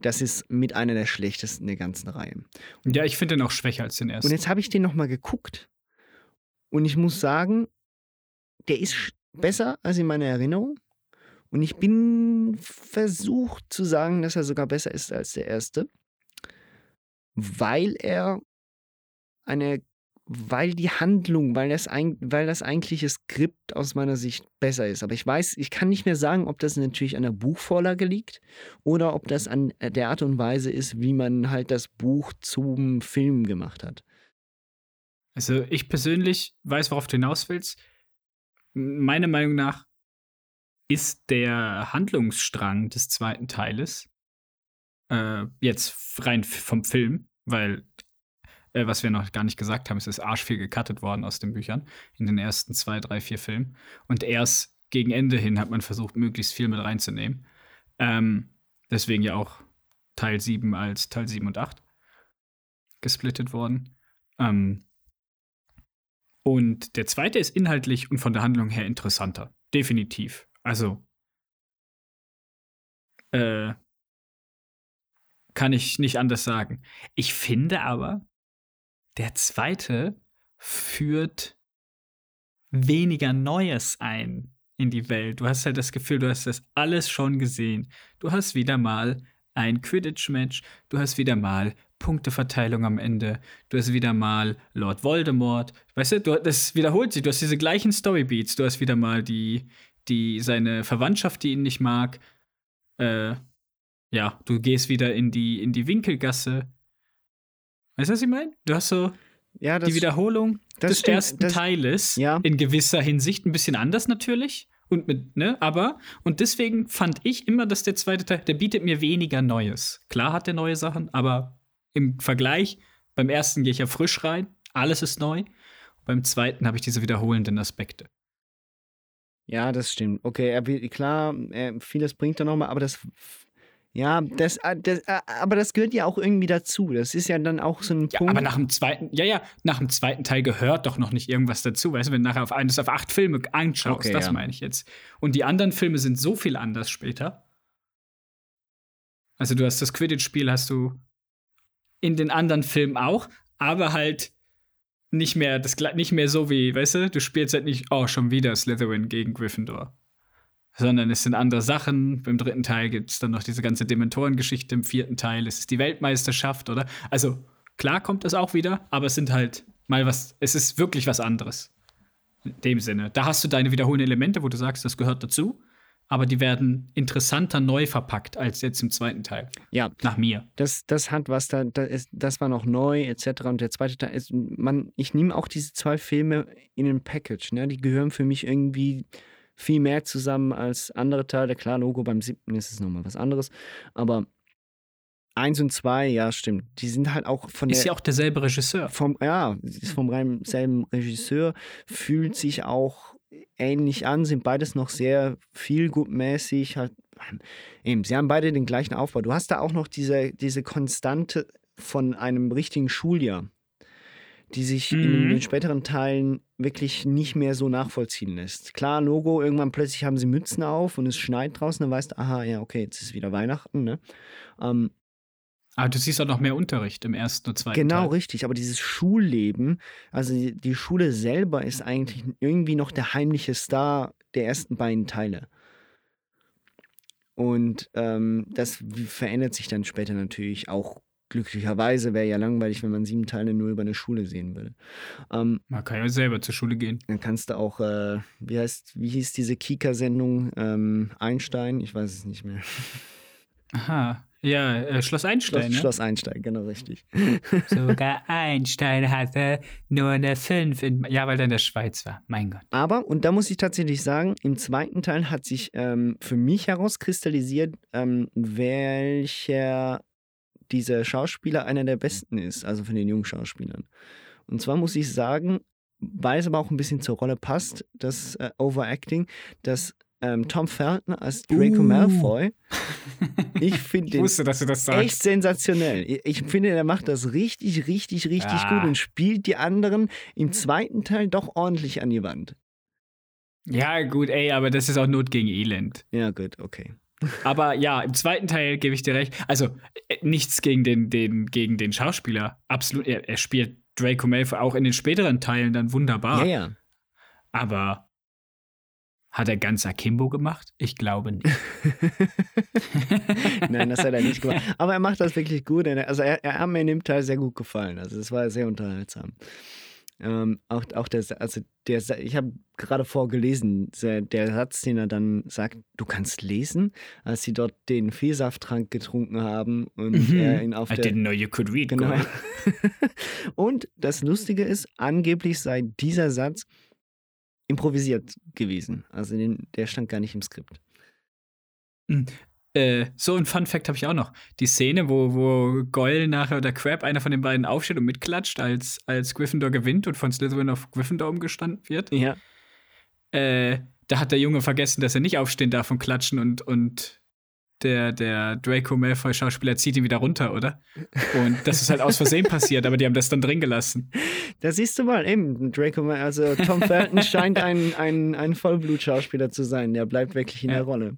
das ist mit einer der schlechtesten der ganzen Reihe. Ja, ich finde den auch schwächer als den Und ersten. jetzt habe ich den nochmal geguckt und ich muss sagen, der ist besser als in meiner Erinnerung. Und ich bin versucht zu sagen, dass er sogar besser ist als der erste, weil er eine, weil die Handlung, weil das, ein, weil das eigentliche Skript aus meiner Sicht besser ist. Aber ich weiß, ich kann nicht mehr sagen, ob das natürlich an der Buchvorlage liegt oder ob das an der Art und Weise ist, wie man halt das Buch zum Film gemacht hat. Also ich persönlich weiß, worauf du hinaus willst. Meiner Meinung nach ist der Handlungsstrang des zweiten Teiles äh, jetzt rein vom Film, weil äh, was wir noch gar nicht gesagt haben, es ist arschviel gecuttet worden aus den Büchern in den ersten zwei, drei, vier Filmen. Und erst gegen Ende hin hat man versucht, möglichst viel mit reinzunehmen. Ähm, deswegen ja auch Teil 7 als Teil 7 und 8 gesplittet worden. Ähm, und der zweite ist inhaltlich und von der Handlung her interessanter. Definitiv. Also, äh, kann ich nicht anders sagen. Ich finde aber, der zweite führt weniger Neues ein in die Welt. Du hast halt das Gefühl, du hast das alles schon gesehen. Du hast wieder mal ein Quidditch-Match, du hast wieder mal Punkteverteilung am Ende, du hast wieder mal Lord Voldemort. Weißt du, du das wiederholt sich, du hast diese gleichen Storybeats, du hast wieder mal die, die, seine Verwandtschaft, die ihn nicht mag. Äh, ja, du gehst wieder in die, in die Winkelgasse. Weißt du, was ich meine? Du hast so Ja, das, die Wiederholung des stimmt, ersten das- Teiles ja. in gewisser Hinsicht ein bisschen anders natürlich. Und mit, ne, aber, und deswegen fand ich immer, dass der zweite Teil, der bietet mir weniger Neues. Klar hat der neue Sachen, aber im Vergleich, beim ersten gehe ich ja frisch rein, alles ist neu. Beim zweiten habe ich diese wiederholenden Aspekte. Ja, das stimmt. Okay, er klar, er, vieles bringt er nochmal, aber das. Ja, das, äh, das, äh, aber das gehört ja auch irgendwie dazu. Das ist ja dann auch so ein Ja, Punkt. aber nach dem zweiten, ja, ja, nach dem zweiten Teil gehört doch noch nicht irgendwas dazu. Weißt du, wenn du nachher auf eines auf acht Filme anschaust, Okay, das ja. meine ich jetzt. Und die anderen Filme sind so viel anders später. Also du hast das Quidditch-Spiel, hast du in den anderen Filmen auch, aber halt nicht mehr, das, nicht mehr so wie, weißt du, du spielst halt nicht, oh, schon wieder Slytherin gegen Gryffindor. Sondern es sind andere Sachen. Beim dritten Teil gibt es dann noch diese ganze Dementorengeschichte. Im vierten Teil ist es die Weltmeisterschaft, oder? Also, klar kommt das auch wieder, aber es sind halt mal was, es ist wirklich was anderes. In dem Sinne. Da hast du deine wiederholenden Elemente, wo du sagst, das gehört dazu, aber die werden interessanter neu verpackt als jetzt im zweiten Teil. Ja. Nach mir. Das, das hat was, da, da ist, das war noch neu, etc. Und der zweite Teil ist, man, ich nehme auch diese zwei Filme in ein Package, ne? Die gehören für mich irgendwie viel mehr zusammen als andere Teile. Klar, Logo beim siebten ist es nochmal was anderes. Aber eins und zwei, ja, stimmt. Die sind halt auch von Ist der. ja auch derselbe Regisseur. Vom, ja, ist vom selben Regisseur, fühlt sich auch ähnlich an, sind beides noch sehr viel gutmäßig. Halt, eben, sie haben beide den gleichen Aufbau. Du hast da auch noch diese, diese Konstante von einem richtigen Schuljahr, die sich in Mhm. den späteren Teilen wirklich nicht mehr so nachvollziehen lässt. Klar, Logo, irgendwann plötzlich haben sie Mützen auf und es schneit draußen, dann weißt du, aha, ja, okay, jetzt ist wieder Weihnachten. Ne? Ähm, Aber du siehst auch noch mehr Unterricht im ersten und zweiten Genau, Teil. richtig. Aber dieses Schulleben, also die, Schule selber ist eigentlich irgendwie noch der heimliche Star der ersten beiden Teile. Und ähm, das verändert sich dann später natürlich auch glücklicherweise. Wäre ja langweilig, wenn man sieben Teile nur über eine Schule sehen würde. Ähm, Man kann ja selber zur Schule gehen. dann kannst du auch, äh, wie heißt, wie hieß diese Kika-Sendung? Ähm, Einstein? Ich weiß es nicht mehr. Aha. Ja, äh, Schloss Einstein. Schloss, ne? Schloss Einstein, genau richtig. Sogar Einstein hatte nur eine 5 in. Ja, weil er in der Schweiz war. Mein Gott. Aber, und da muss ich tatsächlich sagen, im zweiten Teil hat sich ähm, für mich herauskristallisiert, ähm, welcher dieser Schauspieler einer der besten ist, also von den jungen Schauspielern. Und zwar muss ich sagen, weil es aber auch ein bisschen zur Rolle passt, das äh, Overacting, dass ähm, Tom Felton als Draco Uh. Malfoy, <laughs> ich finde Ich den wusste, dass du das sagst. echt sensationell. Ich- Ich finde, der macht das richtig, richtig, richtig Ah. gut und spielt die anderen im zweiten Teil doch ordentlich an die Wand. Ja, gut, ey, aber das ist auch Not gegen Elend. Ja, gut, okay. Aber ja, im zweiten Teil gebe ich dir recht. Also, äh, nichts gegen den, den, gegen den Schauspieler. Absolut. Er, er spielt Draco Malfoy auch in den späteren Teilen dann wunderbar. Ja, ja. Aber hat er ganz Akimbo gemacht? Ich glaube nicht. <laughs> Nein, das hat er nicht gemacht. Aber er macht das wirklich gut. Also er, er hat mir in dem Teil sehr gut gefallen. Also es war sehr unterhaltsam. Ähm, auch, auch der, also der, ich habe gerade vorgelesen, der, Satz, den er dann sagt, du kannst lesen, als sie dort den Vielsafttrank getrunken haben und Mhm. er ihn auf I der, didn't know you could read, Genau. <laughs> und das Lustige ist, angeblich sei dieser Satz improvisiert gewesen. Also den, der stand gar nicht im Skript. Äh, so ein Fun Fact habe ich auch noch. Die Szene, wo, wo Goyle nachher oder Crab, einer von den beiden, aufsteht und mitklatscht, als, als Gryffindor gewinnt und von Slytherin auf Gryffindor umgestanden wird. Ja. Äh, da hat der Junge vergessen, dass er nicht aufstehen darf und klatschen und, und der, der Draco Malfoy-Schauspieler zieht ihn wieder runter, oder? Und das ist halt aus Versehen <laughs> passiert, aber die haben das dann drin gelassen. Da siehst du mal, eben, Draco, Mal- also Tom Felton scheint ein, ein, ein Vollblutschauspieler zu sein. Der bleibt wirklich in der Rolle.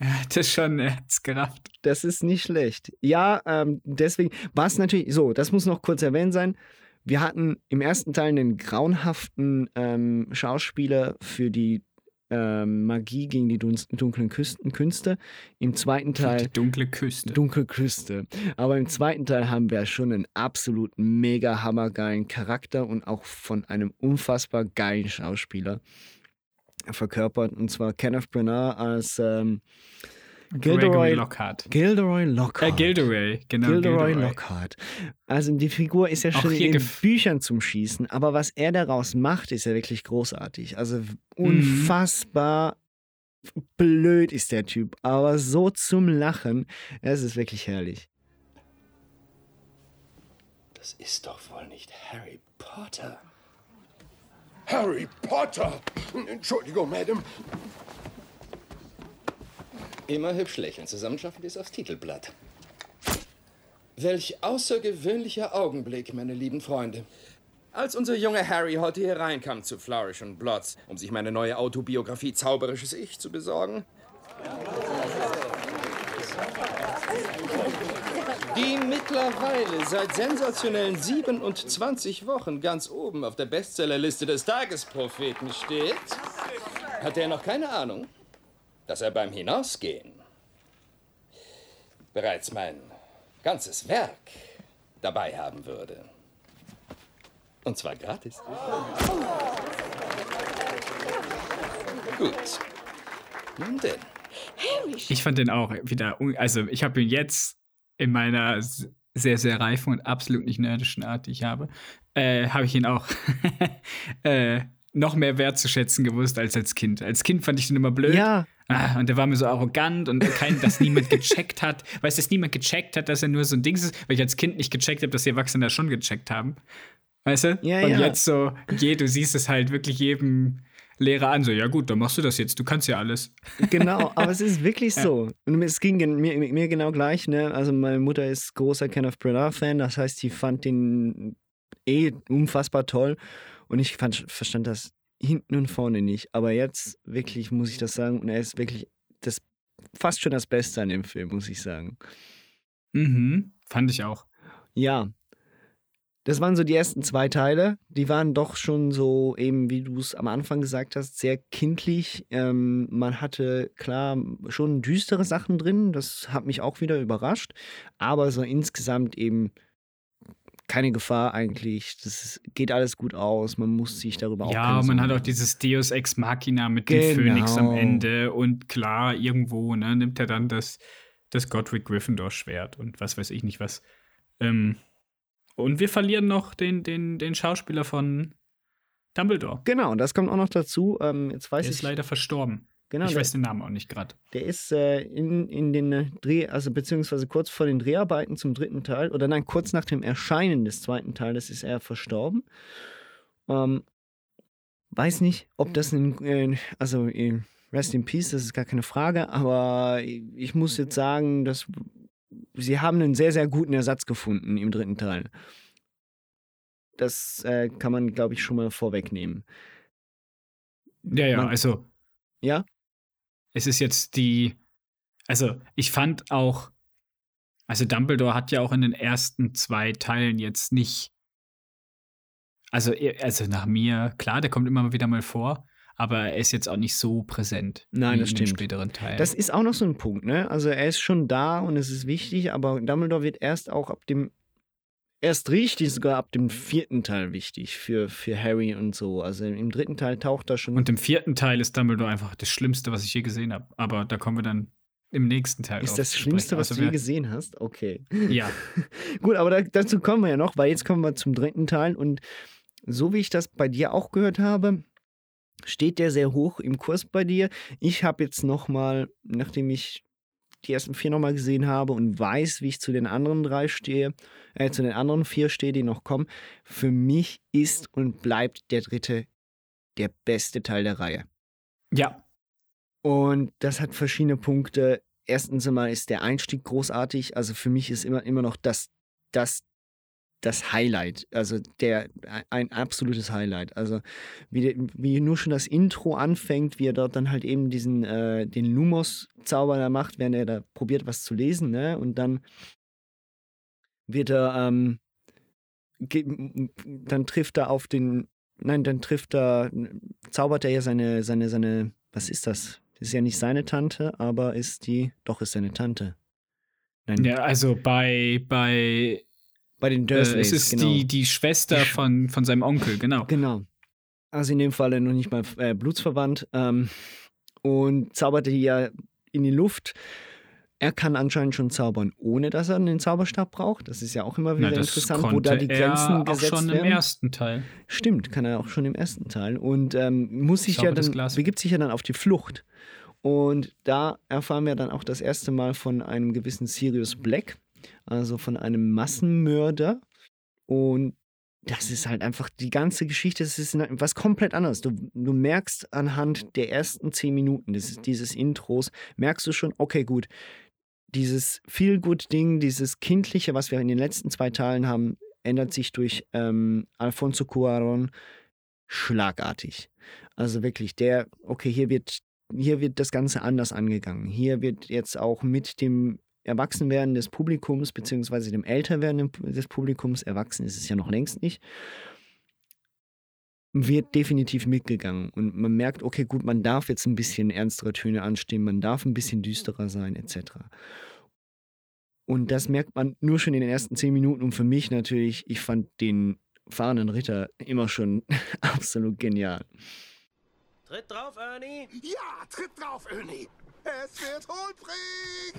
Ja, das ist schon, er hat's gerafft. Das ist nicht schlecht. Ja, ähm, deswegen war es natürlich so, das muss noch kurz erwähnt sein. Wir hatten im ersten Teil einen grauenhaften ähm, Schauspieler für die ähm, Magie gegen die dunklen Küsten, Künste. Im zweiten Teil. Die dunkle Küste. Dunkle Küste. Aber im zweiten Teil haben wir schon einen absolut mega hammergeilen Charakter und auch von einem unfassbar geilen Schauspieler verkörpert. Und zwar Kenneth Branagh als ähm, Gregory Gilderoy Lockhart. Gilderoy Lockhart. Äh, Gilderoy, genau. Gilderoy Lockhart. Also die Figur ist ja schon in Büchern zum Schießen, aber was er daraus macht, ist ja wirklich großartig. Also Mhm. unfassbar blöd ist der Typ, aber so zum Lachen. Es ist wirklich herrlich. Das ist doch wohl nicht Harry Potter. Harry Potter! Entschuldigung, Madame. Immer hübsch lächeln, zusammen schaffen wir es aufs Titelblatt. Welch außergewöhnlicher Augenblick, meine lieben Freunde. Als unser junger Harry heute hier reinkam zu Flourish und Blots, um sich meine neue Autobiografie Zauberisches Ich zu besorgen, die mit mittlerweile seit sensationellen 27 Wochen ganz oben auf der Bestsellerliste des Tagespropheten steht, hat er noch keine Ahnung, dass er beim Hinausgehen bereits mein ganzes Werk dabei haben würde. Und zwar gratis. Gut. Nun denn. Ich fand den auch wieder, also ich habe ihn jetzt in meiner sehr, sehr reifen und absolut nicht nerdischen Art, die ich habe, äh, habe ich ihn auch <laughs> äh, noch mehr wertzuschätzen gewusst als als Kind. Als Kind fand ich den immer blöd. Ja. Ah, und der war mir so arrogant und kein, dass niemand gecheckt hat. <laughs> Weißt du, dass niemand gecheckt hat, dass er nur so ein Ding ist, weil ich als Kind nicht gecheckt habe, dass die Erwachsenen das schon gecheckt haben. Weißt du? Ja, und ja. jetzt so, je, du siehst es halt wirklich jedem Lehrer an, so, ja gut, dann machst du das jetzt, du kannst ja alles. Genau, aber es ist wirklich <laughs> so. Und es ging mir, mir genau gleich, ne? Also meine Mutter ist großer Kenneth Branagh-Fan, das heißt, sie fand den eh unfassbar toll. Und ich fand, verstand das hinten und vorne nicht. Aber jetzt wirklich muss ich das sagen, und er ist wirklich das fast schon das Beste an dem Film, muss ich sagen. Mhm, fand ich auch. Ja. Das waren so die ersten zwei Teile. Die waren doch schon so, eben wie du es am Anfang gesagt hast, sehr kindlich. Ähm, man hatte klar schon düstere Sachen drin. Das hat mich auch wieder überrascht. Aber so insgesamt eben keine Gefahr eigentlich. Das geht alles gut aus. Man muss sich darüber auch Ja, man hat auch dieses Deus Ex Machina mit dem Phönix am Genau. Ende und klar, irgendwo ne, nimmt er dann das, das Godric Gryffindor-Schwert und was weiß ich nicht was. Ähm, und wir verlieren noch den, den, den Schauspieler von Dumbledore. Genau, das kommt auch noch dazu. Ähm, jetzt weiß Der ich. ist leider verstorben. Genau, ich der- weiß den Namen auch nicht gerade. Der ist äh, in, in den Dreh, also beziehungsweise kurz vor den Dreharbeiten zum dritten Teil, oder nein, kurz nach dem Erscheinen des zweiten Teiles ist er verstorben. Ähm, weiß nicht, ob das ein, äh, also äh, Rest in Peace, das ist gar keine Frage, aber ich muss jetzt sagen, dass sie haben einen sehr, sehr guten Ersatz gefunden im dritten Teil. Das äh, kann man, glaube ich, schon mal vorwegnehmen. Ja, ja, Man- also Ja? es ist jetzt die, also ich fand auch, also Dumbledore hat ja auch in den ersten zwei Teilen jetzt nicht, also, also nach mir, klar, der kommt immer wieder mal vor, aber er ist jetzt auch nicht so präsent Nein, das stimmt. späteren Teilen. Das ist auch noch so ein Punkt, ne? Also er ist schon da und es ist wichtig, aber Dumbledore wird erst auch ab dem, erst richtig sogar ab dem vierten Teil wichtig für, für Harry und so. Also im dritten Teil taucht er schon. Und im vierten Teil ist Dumbledore einfach das Schlimmste, was ich je gesehen habe. Aber da kommen wir dann im nächsten Teil ist das Schlimmste, was Also du je gesehen hast? Okay. Ja. <laughs> Gut, aber da, dazu kommen wir ja noch, weil jetzt kommen wir zum dritten Teil und so wie ich das bei dir auch gehört habe, steht der sehr hoch im Kurs bei dir. Ich habe jetzt nochmal, nachdem ich die ersten vier nochmal gesehen habe und weiß, wie ich zu den anderen drei stehe, äh, zu den anderen vier stehe, die noch kommen, für mich ist und bleibt der dritte der beste Teil der Reihe. Ja. Und das hat verschiedene Punkte. Erstens einmal ist der Einstieg großartig. Also für mich ist immer, immer noch das, das, das Highlight. Also der, ein absolutes Highlight. Also wie, wie nur schon das Intro anfängt, wie er dort dann halt eben diesen, äh, den Lumos-Zauber da macht, während er da probiert, was zu lesen, ne? Und dann wird er, ähm, dann trifft er auf den, nein, dann trifft er, zaubert er ja seine, seine, seine, was ist das? Das ist ja nicht seine Tante, aber ist die, doch ist seine Tante. Nein, Ja, also bei, bei, bei den äh, Dursleys, es ist genau. die, die Schwester von, von seinem Onkel, genau. Genau. Also in dem Fall noch nicht mal äh, blutsverwandt. Ähm, und zauberte die ja in die Luft. Er kann anscheinend schon zaubern, ohne dass er einen Zauberstab braucht. Das ist ja auch immer wieder Na, interessant, wo da die Grenzen er auch gesetzt schon werden. im ersten Teil. Stimmt, kann er auch schon im ersten Teil. Und ähm, muss sich ja dann, begibt sich ja dann auf die Flucht. Und da erfahren wir dann auch das erste Mal von einem gewissen Sirius Black, also von einem Massenmörder. Und das ist halt einfach die ganze Geschichte, das ist ne- was komplett anderes. Du, du merkst anhand der ersten zehn Minuten dieses, dieses Intros, merkst du schon, okay, gut, dieses Feel-Good-Ding, dieses Kindliche, was wir in den letzten zwei Teilen haben, ändert sich durch ähm, Alfonso Cuaron schlagartig. Also wirklich der, okay, hier wird, hier wird das Ganze anders angegangen. Hier wird jetzt auch mit dem Erwachsenwerden des Publikums, beziehungsweise dem Älterwerden des Publikums, erwachsen ist es ja noch längst nicht, wird definitiv mitgegangen. Und man merkt, okay, gut, man darf jetzt ein bisschen ernstere Töne anstimmen, man darf ein bisschen düsterer sein, etc. Und das merkt man nur schon in den ersten zehn Minuten. Und für mich natürlich, ich fand den fahrenden Ritter immer schon <laughs> absolut genial. Tritt drauf, Ernie! Ja, tritt drauf, Ernie! Es wird holprig!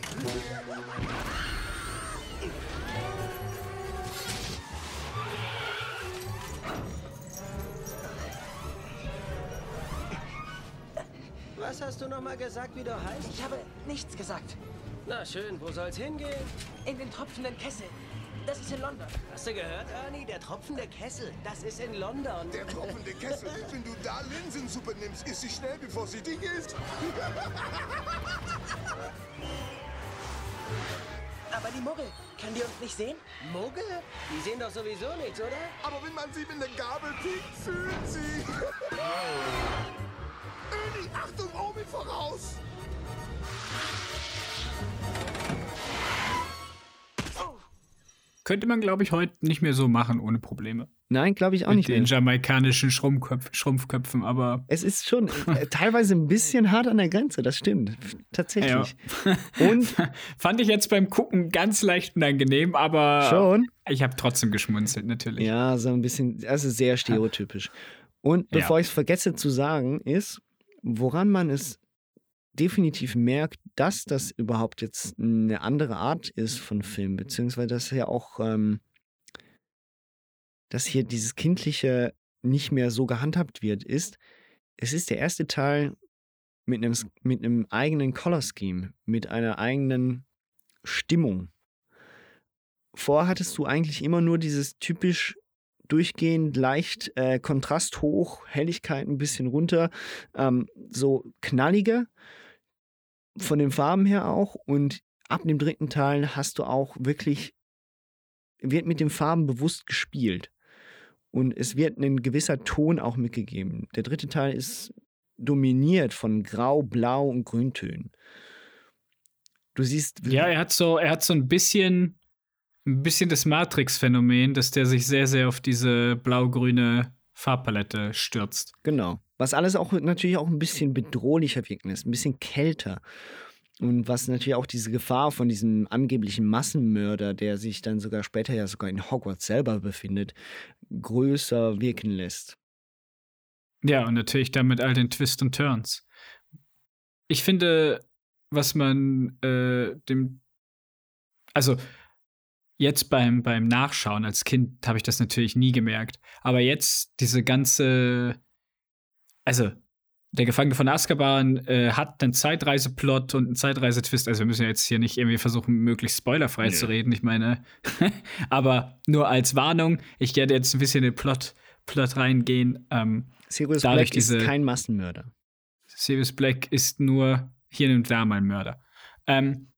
Was hast du noch mal gesagt, wie du heißt? Ich habe nichts gesagt. Na schön, wo soll's hingehen? In den tropfenden Kessel. Das ist in London. Hast du gehört, Ernie? Der tropfende Kessel. Das ist in London. Der tropfende Kessel. <laughs> Wenn du da Linsensuppe nimmst, isst sie schnell, bevor sie dich isst. <laughs> Aber die Muggel, können die uns nicht sehen? Muggel? Die sehen doch sowieso nichts, oder? Aber wenn man sie mit der Gabel piekt, fühlen sie. Ernie, Achtung, Omi voraus! Könnte man, glaube ich, heute nicht mehr so machen ohne Probleme. Nein, glaube ich auch Mit nicht den mehr. jamaikanischen Schrumpfköpf Schrumpfköpfen, aber. Es ist schon äh, teilweise ein bisschen hart an der Grenze, das stimmt. Tatsächlich. Und <laughs> fand ich jetzt beim Gucken ganz leicht unangenehm, aber Schon? ich habe trotzdem geschmunzelt, natürlich. Ja, so ein bisschen, also sehr stereotypisch. Und bevor Ja. ich es vergesse zu sagen, ist, woran man es definitiv merkt, dass das überhaupt jetzt eine andere Art ist von Film, beziehungsweise dass ja auch, ähm, dass hier dieses Kindliche nicht mehr so gehandhabt wird, ist, es ist der erste Teil mit einem, mit einem eigenen Color Scheme, mit einer eigenen Stimmung. Vorher hattest du eigentlich immer nur dieses typisch durchgehend leicht äh, Kontrast hoch, Helligkeit ein bisschen runter, ähm, so knalliger von den Farben her auch und ab dem dritten Teil hast du auch wirklich, wird mit den Farben bewusst gespielt und es wird ein gewisser Ton auch mitgegeben. Der dritte Teil ist dominiert von Grau, Blau und Grüntönen. Du siehst. Ja, er hat so, er hat so ein bisschen, ein bisschen das Matrix-Phänomen, dass der sich sehr, sehr auf diese blau-grüne Farbpalette stürzt. Genau. Was alles auch natürlich auch ein bisschen bedrohlicher wirken lässt, ein bisschen kälter. Und was natürlich auch diese Gefahr von diesem angeblichen Massenmörder, der sich dann sogar später ja sogar in Hogwarts selber befindet, größer wirken lässt. Ja, und natürlich dann mit all den Twists und Turns. Ich finde, was man äh, dem, also jetzt beim, beim Nachschauen als Kind habe ich das natürlich nie gemerkt, aber jetzt diese ganze, also der Gefangene von Azkaban äh, hat einen Zeitreiseplot und einen Zeitreisetwist. Also wir müssen ja jetzt hier nicht irgendwie versuchen, möglichst spoilerfrei Nee. zu reden. Ich meine, <laughs> aber nur als Warnung, ich werde jetzt ein bisschen in den Plot, Plot reingehen. Ähm, Sirius Black ist kein Massenmörder. Sirius Black ist nur hier und da mal ein Mörder. Ähm,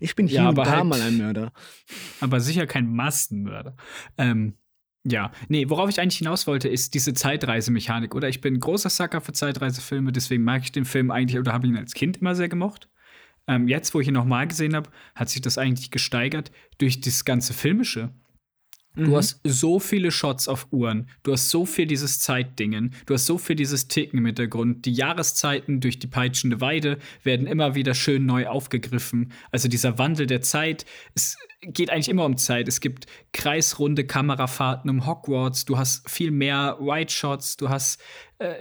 Ich bin hier Ja, und da halt- mal ein Mörder. aber sicher kein Massenmörder. Ähm, ja, nee, worauf ich eigentlich hinaus wollte, ist diese Zeitreisemechanik, oder? Ich bin ein großer Sucker für Zeitreisefilme, deswegen mag ich den Film eigentlich, oder habe ihn als Kind immer sehr gemocht. Ähm, jetzt, wo ich ihn nochmal gesehen habe, hat sich das eigentlich gesteigert durch das ganze Filmische. Du Mhm. hast so viele Shots auf Uhren, du hast so viel dieses Zeitdingen, du hast so viel dieses Ticken im Hintergrund. Die Jahreszeiten durch die peitschende Weide werden immer wieder schön neu aufgegriffen. Also dieser Wandel der Zeit, es geht eigentlich immer um Zeit. Es gibt kreisrunde Kamerafahrten um Hogwarts, du hast viel mehr White Shots, du hast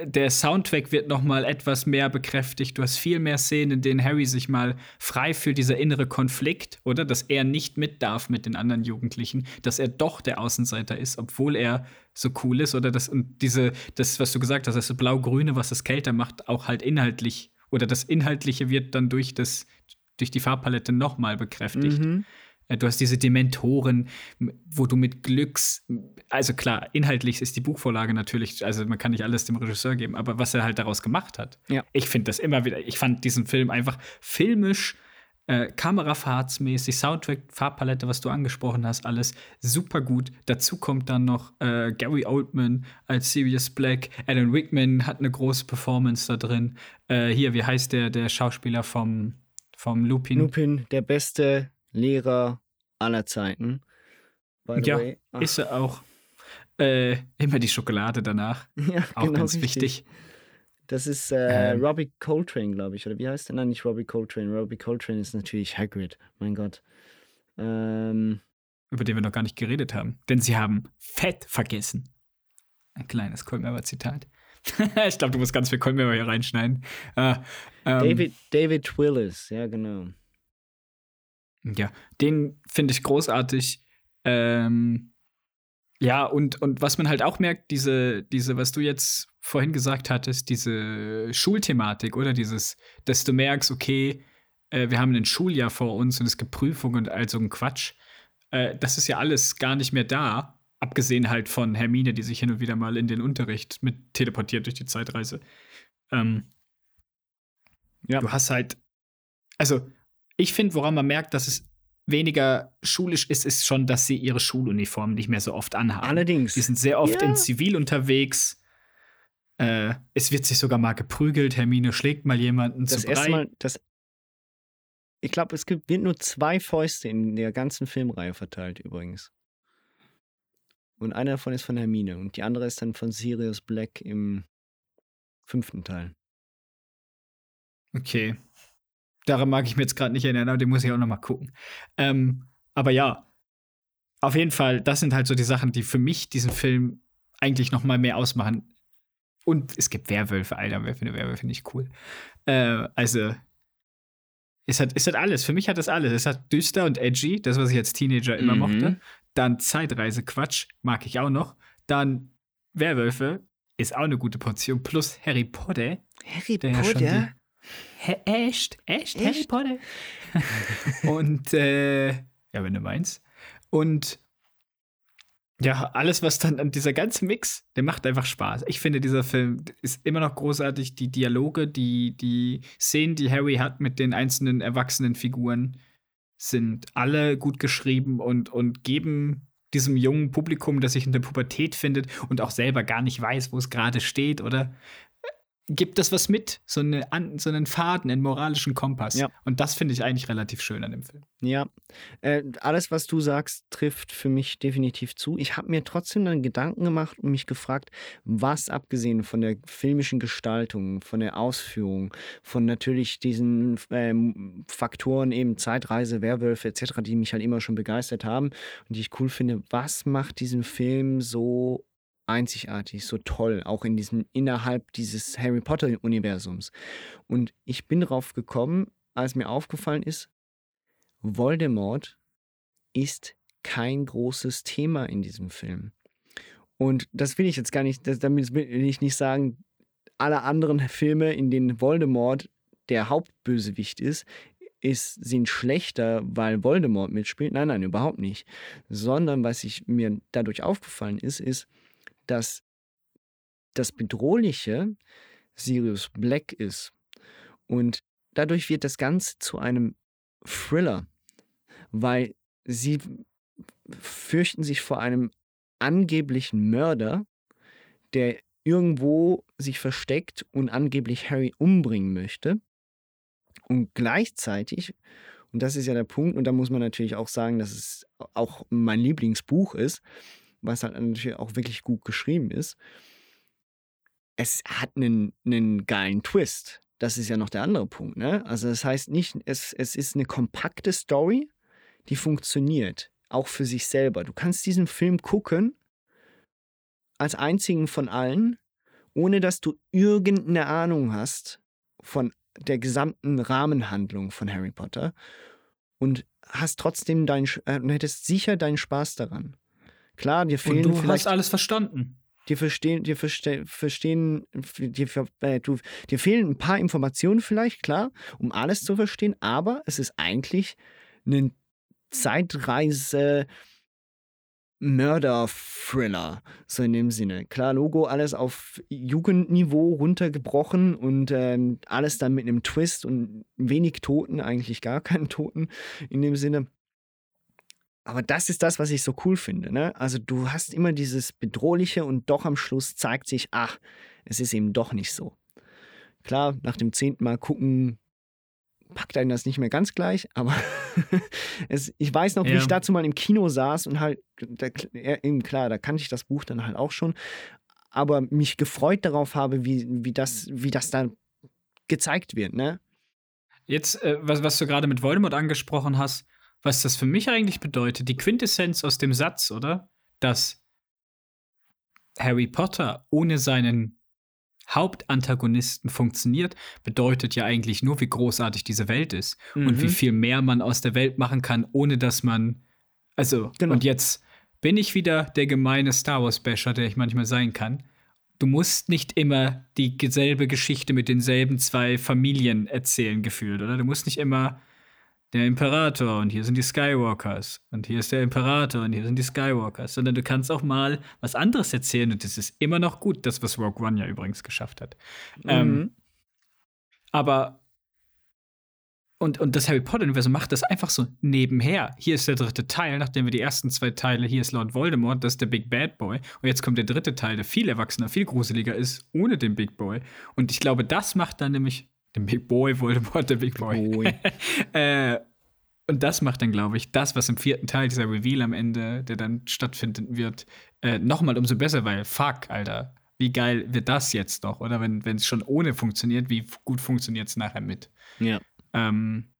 der Soundtrack wird noch mal etwas mehr bekräftigt. Du hast viel mehr Szenen, in denen Harry sich mal frei fühlt, dieser innere Konflikt, oder? Dass er nicht mit darf mit den anderen Jugendlichen, dass er doch der Außenseiter ist, obwohl er so cool ist, oder das und diese, das, was du gesagt hast, das Blau-Grüne, was das kälter macht, auch halt inhaltlich, oder das Inhaltliche wird dann durch das, durch die Farbpalette noch mal bekräftigt. Mhm. Äh, Du hast diese Dementoren, wo du mit Glücks, also klar, inhaltlich ist die Buchvorlage natürlich, also man kann nicht alles dem Regisseur geben, aber was er halt daraus gemacht hat. Ja. Ich finde das immer wieder, ich fand diesen Film einfach filmisch, äh, kamerafahrtsmäßig, Soundtrack, Farbpalette, was du angesprochen hast, alles super gut. Dazu kommt dann noch äh, Gary Oldman als Sirius Black. Alan Rickman hat eine große Performance da drin. Äh, hier, wie heißt der, der Schauspieler vom, vom Lupin. Lupin, der beste Lehrer aller Zeiten. Ja, way. Ist er auch. Äh, immer die Schokolade danach. <laughs> Ja, auch genau ganz richtig. wichtig. Das ist äh, Ähm. Robbie Coltrane, glaube ich. Oder wie heißt der? Nein, nicht Robbie Coltrane. Robbie Coltrane ist natürlich Hagrid. Mein Gott. Ähm, über den wir noch gar nicht geredet haben. Denn sie haben Fett vergessen. Ein kleines Kolmeier-Zitat. <laughs> ich glaube, du musst ganz viel Kolmeier hier reinschneiden. Äh, ähm, David, David Willis, ja, genau. Ja, den finde ich großartig. Ähm, ja, und, und was man halt auch merkt, diese, diese, was du jetzt vorhin gesagt hattest, diese Schulthematik, oder dieses, dass du merkst, okay, äh, wir haben ein Schuljahr vor uns und es gibt Prüfungen und all so ein Quatsch. Äh, das ist ja alles gar nicht mehr da, abgesehen halt von Hermine, die sich hin und wieder mal in den Unterricht mit teleportiert durch die Zeitreise. Ähm, ja. Du hast halt, also ich finde, woran man merkt, dass es weniger schulisch ist, ist schon, dass sie ihre Schuluniform nicht mehr so oft anhaben. Allerdings. Die sind sehr oft Ja. in Zivil unterwegs. Äh, es wird sich sogar mal geprügelt. Hermine schlägt mal jemanden Das zu erste Brei. Mal, das. Ich glaube, es gibt, wird nur zwei Fäuste in der ganzen Filmreihe verteilt, übrigens. Und einer davon ist von Hermine und die andere ist dann von Sirius Black im fünften Teil. Okay. Daran mag ich mir jetzt gerade nicht erinnern, aber den muss ich auch noch mal gucken. Ähm, aber ja, auf jeden Fall, das sind halt so die Sachen, die für mich diesen Film eigentlich noch mal mehr ausmachen. Und es gibt Werwölfe, Alter, wer findet Werwölfe nicht cool? Äh, also, es hat, es hat alles. Für mich hat das alles. Es hat düster und edgy, das, was ich als Teenager immer Mhm. mochte. Dann Zeitreise-Quatsch, mag ich auch noch. Dann Werwölfe, ist auch eine gute Portion. Plus Harry Potter. Harry Potter? Hä, echt? Echt? Harry Echt? Potter? <laughs> und, äh, ja, wenn du meinst. Und ja, alles, was dann an dieser ganze Mix, der macht einfach Spaß. Ich finde, dieser Film ist immer noch großartig. Die Dialoge, die, die Szenen, die Harry hat mit den einzelnen erwachsenen Figuren, sind alle gut geschrieben und, und geben diesem jungen Publikum, das sich in der Pubertät findet und auch selber gar nicht weiß, wo es gerade steht, oder gibt das was mit, so, eine, so einen Faden, einen moralischen Kompass. Ja. Und das finde ich eigentlich relativ schön an dem Film. Ja, äh, alles, was du sagst, trifft für mich definitiv zu. Ich habe mir trotzdem dann Gedanken gemacht und mich gefragt, was abgesehen von der filmischen Gestaltung, von der Ausführung, von natürlich diesen ähm, Faktoren eben Zeitreise, Werwölfe etc., die mich halt immer schon begeistert haben und die ich cool finde, was macht diesen Film so einzigartig, so toll, auch in diesem innerhalb dieses Harry Potter Universums. Und ich bin drauf gekommen, als mir aufgefallen ist, Voldemort ist kein großes Thema in diesem Film. Und das will ich jetzt gar nicht, das, damit will ich nicht sagen, alle anderen Filme, in denen Voldemort der Hauptbösewicht ist, ist, sind schlechter, weil Voldemort mitspielt. Nein, nein, überhaupt nicht. Sondern was ich mir dadurch aufgefallen ist, ist, dass das Bedrohliche Sirius Black ist. Und dadurch wird das Ganze zu einem Thriller, weil sie fürchten sich vor einem angeblichen Mörder, der irgendwo sich versteckt und angeblich Harry umbringen möchte. Und gleichzeitig, und das ist ja der Punkt, und da muss man natürlich auch sagen, dass es auch mein Lieblingsbuch ist, was halt natürlich auch wirklich gut geschrieben ist. Es hat einen, einen geilen Twist. Das ist ja noch der andere Punkt. Ne? Also das heißt nicht, es, es ist eine kompakte Story, die funktioniert, auch für sich selber. Du kannst diesen Film gucken, als einzigen von allen, ohne dass du irgendeine Ahnung hast von der gesamten Rahmenhandlung von Harry Potter und hast trotzdem deinen, äh, hättest sicher deinen Spaß daran. Klar, dir Und fehlen du vielleicht hast alles verstanden. dir verstehen, dir verste, verstehen, dir, äh, du, dir fehlen ein paar Informationen vielleicht, klar, um alles zu verstehen, aber es ist eigentlich ein Zeitreise Mörder-Thriller, so in dem Sinne. Klar, Logo, alles auf Jugendniveau runtergebrochen und ähm, alles dann mit einem Twist und wenig Toten, eigentlich gar keinen Toten in dem Sinne. Aber das ist das, was ich so cool finde. Ne? Also du hast immer dieses Bedrohliche und doch am Schluss zeigt sich, ach, es ist eben doch nicht so. Klar, nach dem zehnten Mal gucken packt einen das nicht mehr ganz gleich, aber <laughs> es, ich weiß noch, wie Ja. ich dazu mal im Kino saß und halt, da, eben klar, da kannte ich das Buch dann halt auch schon, aber mich gefreut darauf habe, wie, wie, das, wie das dann gezeigt wird, ne? Jetzt, äh, was, was du gerade mit Voldemort angesprochen hast, was das für mich eigentlich bedeutet, die Quintessenz aus dem Satz, oder? Dass Harry Potter ohne seinen Hauptantagonisten funktioniert, bedeutet ja eigentlich nur, wie großartig diese Welt ist und Mhm. wie viel mehr man aus der Welt machen kann, ohne dass man. Also, Genau. und jetzt bin ich wieder der gemeine Star Wars-Basher, der ich manchmal sein kann. Du musst nicht immer die selbe Geschichte mit denselben zwei Familien erzählen, gefühlt, oder? Du musst nicht immer der Imperator und hier sind die Skywalkers und hier ist der Imperator und hier sind die Skywalkers, sondern du kannst auch mal was anderes erzählen und das ist immer noch gut, das, was Rogue One ja übrigens geschafft hat. Ähm, Mhm. aber und, und das Harry Potter-Universum macht das einfach so nebenher. Hier ist der dritte Teil, nachdem wir die ersten zwei Teile, hier ist Lord Voldemort, das ist der Big Bad Boy. Und jetzt kommt der dritte Teil, der viel erwachsener, viel gruseliger ist, ohne den Big Boy. Und ich glaube, das macht dann nämlich den Big Boy, Voldemort, <laughs> der Big Boy. <laughs> äh, und das macht dann, glaube ich, das, was im vierten Teil, dieser Reveal am Ende, der dann stattfinden wird, äh, nochmal umso besser, weil fuck, Alter, wie geil wird das jetzt doch? Oder wenn es schon ohne funktioniert, wie gut funktioniert es nachher mit? Ja. Ähm,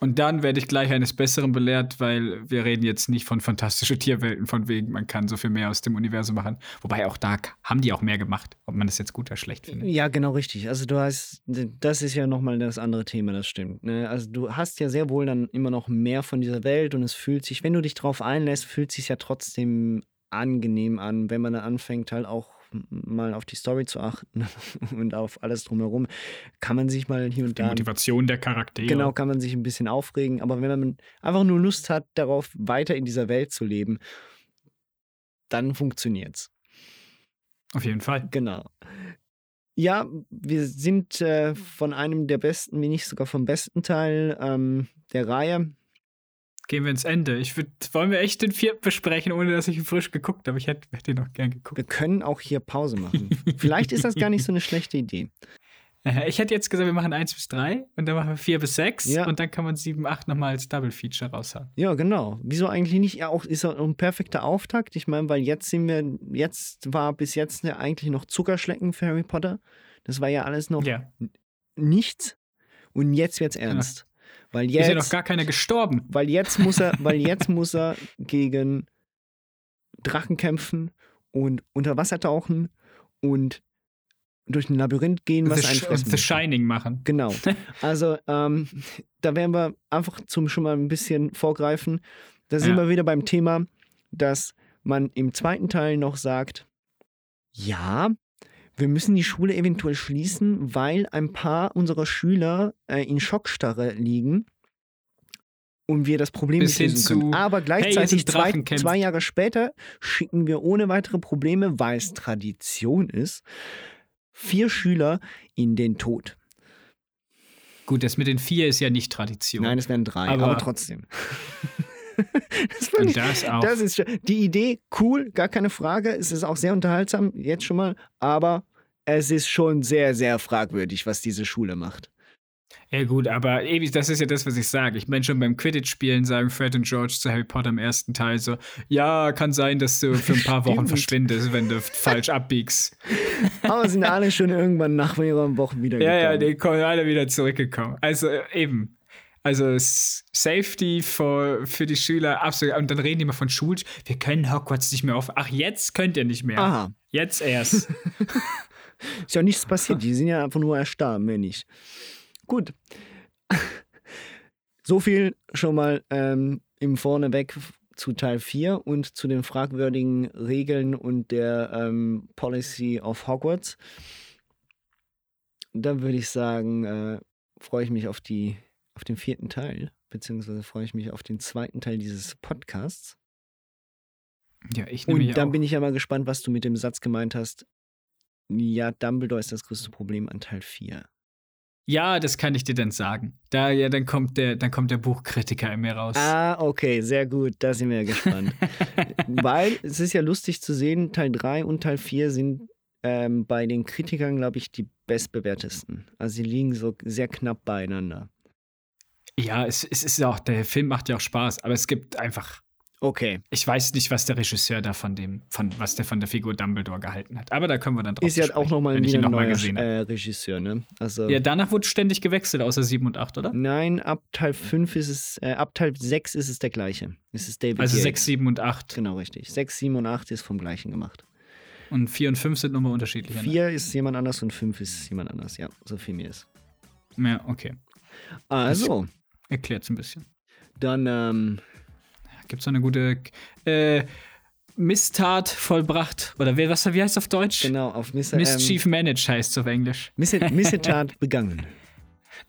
und dann werde ich gleich eines Besseren belehrt, weil wir reden jetzt nicht von fantastischen Tierwelten, von wegen, man kann so viel mehr aus dem Universum machen. Wobei auch da haben die auch mehr gemacht, ob man das jetzt gut oder schlecht findet. Ja, genau richtig. Also du hast, das ist ja nochmal das andere Thema, das stimmt. Ne? Also du hast ja sehr wohl dann immer noch mehr von dieser Welt und es fühlt sich, wenn du dich drauf einlässt, fühlt sich ja trotzdem angenehm an, wenn man dann anfängt halt auch mal auf die Story zu achten <laughs> und auf alles drumherum, kann man sich mal hier und Die da Motivation der Charaktere. Genau, kann man sich ein bisschen aufregen. Aber wenn man einfach nur Lust hat, darauf weiter in dieser Welt zu leben, dann funktioniert's. Auf jeden Fall. Genau. Ja, wir sind äh, von einem der besten, wenn nicht sogar vom besten Teil ähm, der Reihe. Gehen wir ins Ende. Ich würd, wollen wir echt den vierten besprechen, ohne dass ich ihn frisch geguckt habe. Ich hätte hätte ihn noch gern geguckt. Wir können auch hier Pause machen. <laughs> Vielleicht ist das gar nicht so eine schlechte Idee. Äh, Ich hätte jetzt gesagt, wir machen 1 bis 3 und dann machen wir 4 bis 6 Ja. und dann kann man 7, 8 nochmal als Double Feature raushauen. Ja, genau. Wieso eigentlich nicht? Ja, auch ist auch ein perfekter Auftakt. Ich meine, weil jetzt sind wir, jetzt war bis jetzt eigentlich noch Zuckerschlecken für Harry Potter. Das war ja alles noch Ja. nichts. Und jetzt wird's ernst. Weil Ist jetzt, ja noch gar keiner gestorben. weil jetzt muss er, weil jetzt muss er gegen Drachen kämpfen und unter Wasser tauchen und durch ein Labyrinth gehen, was The, fressen The. Shining machen. Genau. <laughs> Also, ähm, da werden wir einfach zum schon mal ein bisschen vorgreifen. Da sind Ja. wir wieder beim Thema, dass man im zweiten Teil noch sagt, ja, wir müssen die Schule eventuell schließen, weil ein paar unserer Schüler äh, in Schockstarre liegen und wir das Problem nicht lösen können. Aber hey, gleichzeitig sind zwei, zwei Jahre später schicken wir ohne weitere Probleme, weil es Tradition ist, vier Schüler in den Tod. Gut, das mit den 4 ist ja nicht Tradition. Nein, es wären drei, aber, Aber- trotzdem. <laughs> das, Und das auch. das ist schon- die Idee cool, gar keine Frage. Es ist auch sehr unterhaltsam, jetzt schon mal, aber es ist schon sehr, sehr fragwürdig, was diese Schule macht. Ja, gut, aber ewig, das ist ja das, was ich sage. Ich meine, schon beim Quidditch-Spielen sagen Fred und George zu Harry Potter im ersten Teil so: Ja, kann sein, dass du für ein paar Wochen <laughs> verschwindest, wenn du falsch abbiegst. <laughs> Aber sind alle schon irgendwann nach mehreren Wochen wieder Ja, ja, die kommen alle wieder zurückgekommen. Also äh, eben. Also Safety für, für die Schüler, absolut. Und dann reden die immer von Schul. Wir können Hogwarts nicht mehr auf. Ach, jetzt könnt ihr nicht mehr. Aha. Jetzt erst. <laughs> Ist ja nichts passiert, die sind ja einfach nur erstarben, mehr nicht. Gut. <laughs> So viel schon mal ähm, im Vorneweg zu Teil 4 und zu den fragwürdigen Regeln und der ähm, Policy of Hogwarts. Dann würde ich sagen, äh, freue ich mich auf, die, auf den vierten Teil, beziehungsweise freue ich mich auf den zweiten Teil dieses Podcasts. ja, ich nehme Und dann auch. bin ich ja mal gespannt, was du mit dem Satz gemeint hast. Ja, Dumbledore ist das größte Problem an Teil 4. Ja, das kann ich dir dann sagen. Da, ja, dann kommt der, dann kommt der Buchkritiker in mir raus. Ah, okay, sehr gut. Da sind wir ja gespannt. <laughs> Weil es ist ja lustig zu sehen, Teil 3 und Teil 4 sind ähm, bei den Kritikern, glaube ich, die bestbewertesten. Also sie liegen so sehr knapp beieinander. Ja, es, es ist ja auch, der Film macht ja auch Spaß, aber es gibt einfach. Okay. Ich weiß nicht, was der Regisseur da von dem, von was der von der Figur Dumbledore gehalten hat. Aber da können wir dann drauf Ist ja auch nochmal ein nochmal neuer äh, Regisseur, ne? Also, Ja, danach wurde ständig gewechselt, außer 7 und 8, oder? Nein, ab Teil 5 ist es, äh, ab Teil 6 ist es der gleiche. Es ist David Also Yates. 6, 7 und 8. Genau, richtig. 6, 7 und 8 ist vom gleichen gemacht. Und 4 und 5 sind nochmal unterschiedlich. ne? 4 ist jemand anders und 5 ist jemand anders, ja, so viel mir ist. Ja, okay. Also, Erklärt es ein bisschen. dann, ähm, Gibt es eine gute äh, Misstat vollbracht? Oder wie, was, wie heißt es auf Deutsch? Genau, auf Miss, ähm, Mischief ähm, Managed heißt es auf Englisch. Miss Missetat <laughs> begangen.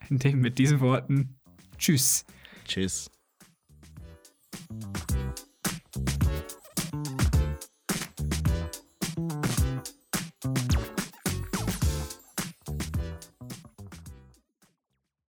Dem, mit diesen Worten. Tschüss. Tschüss.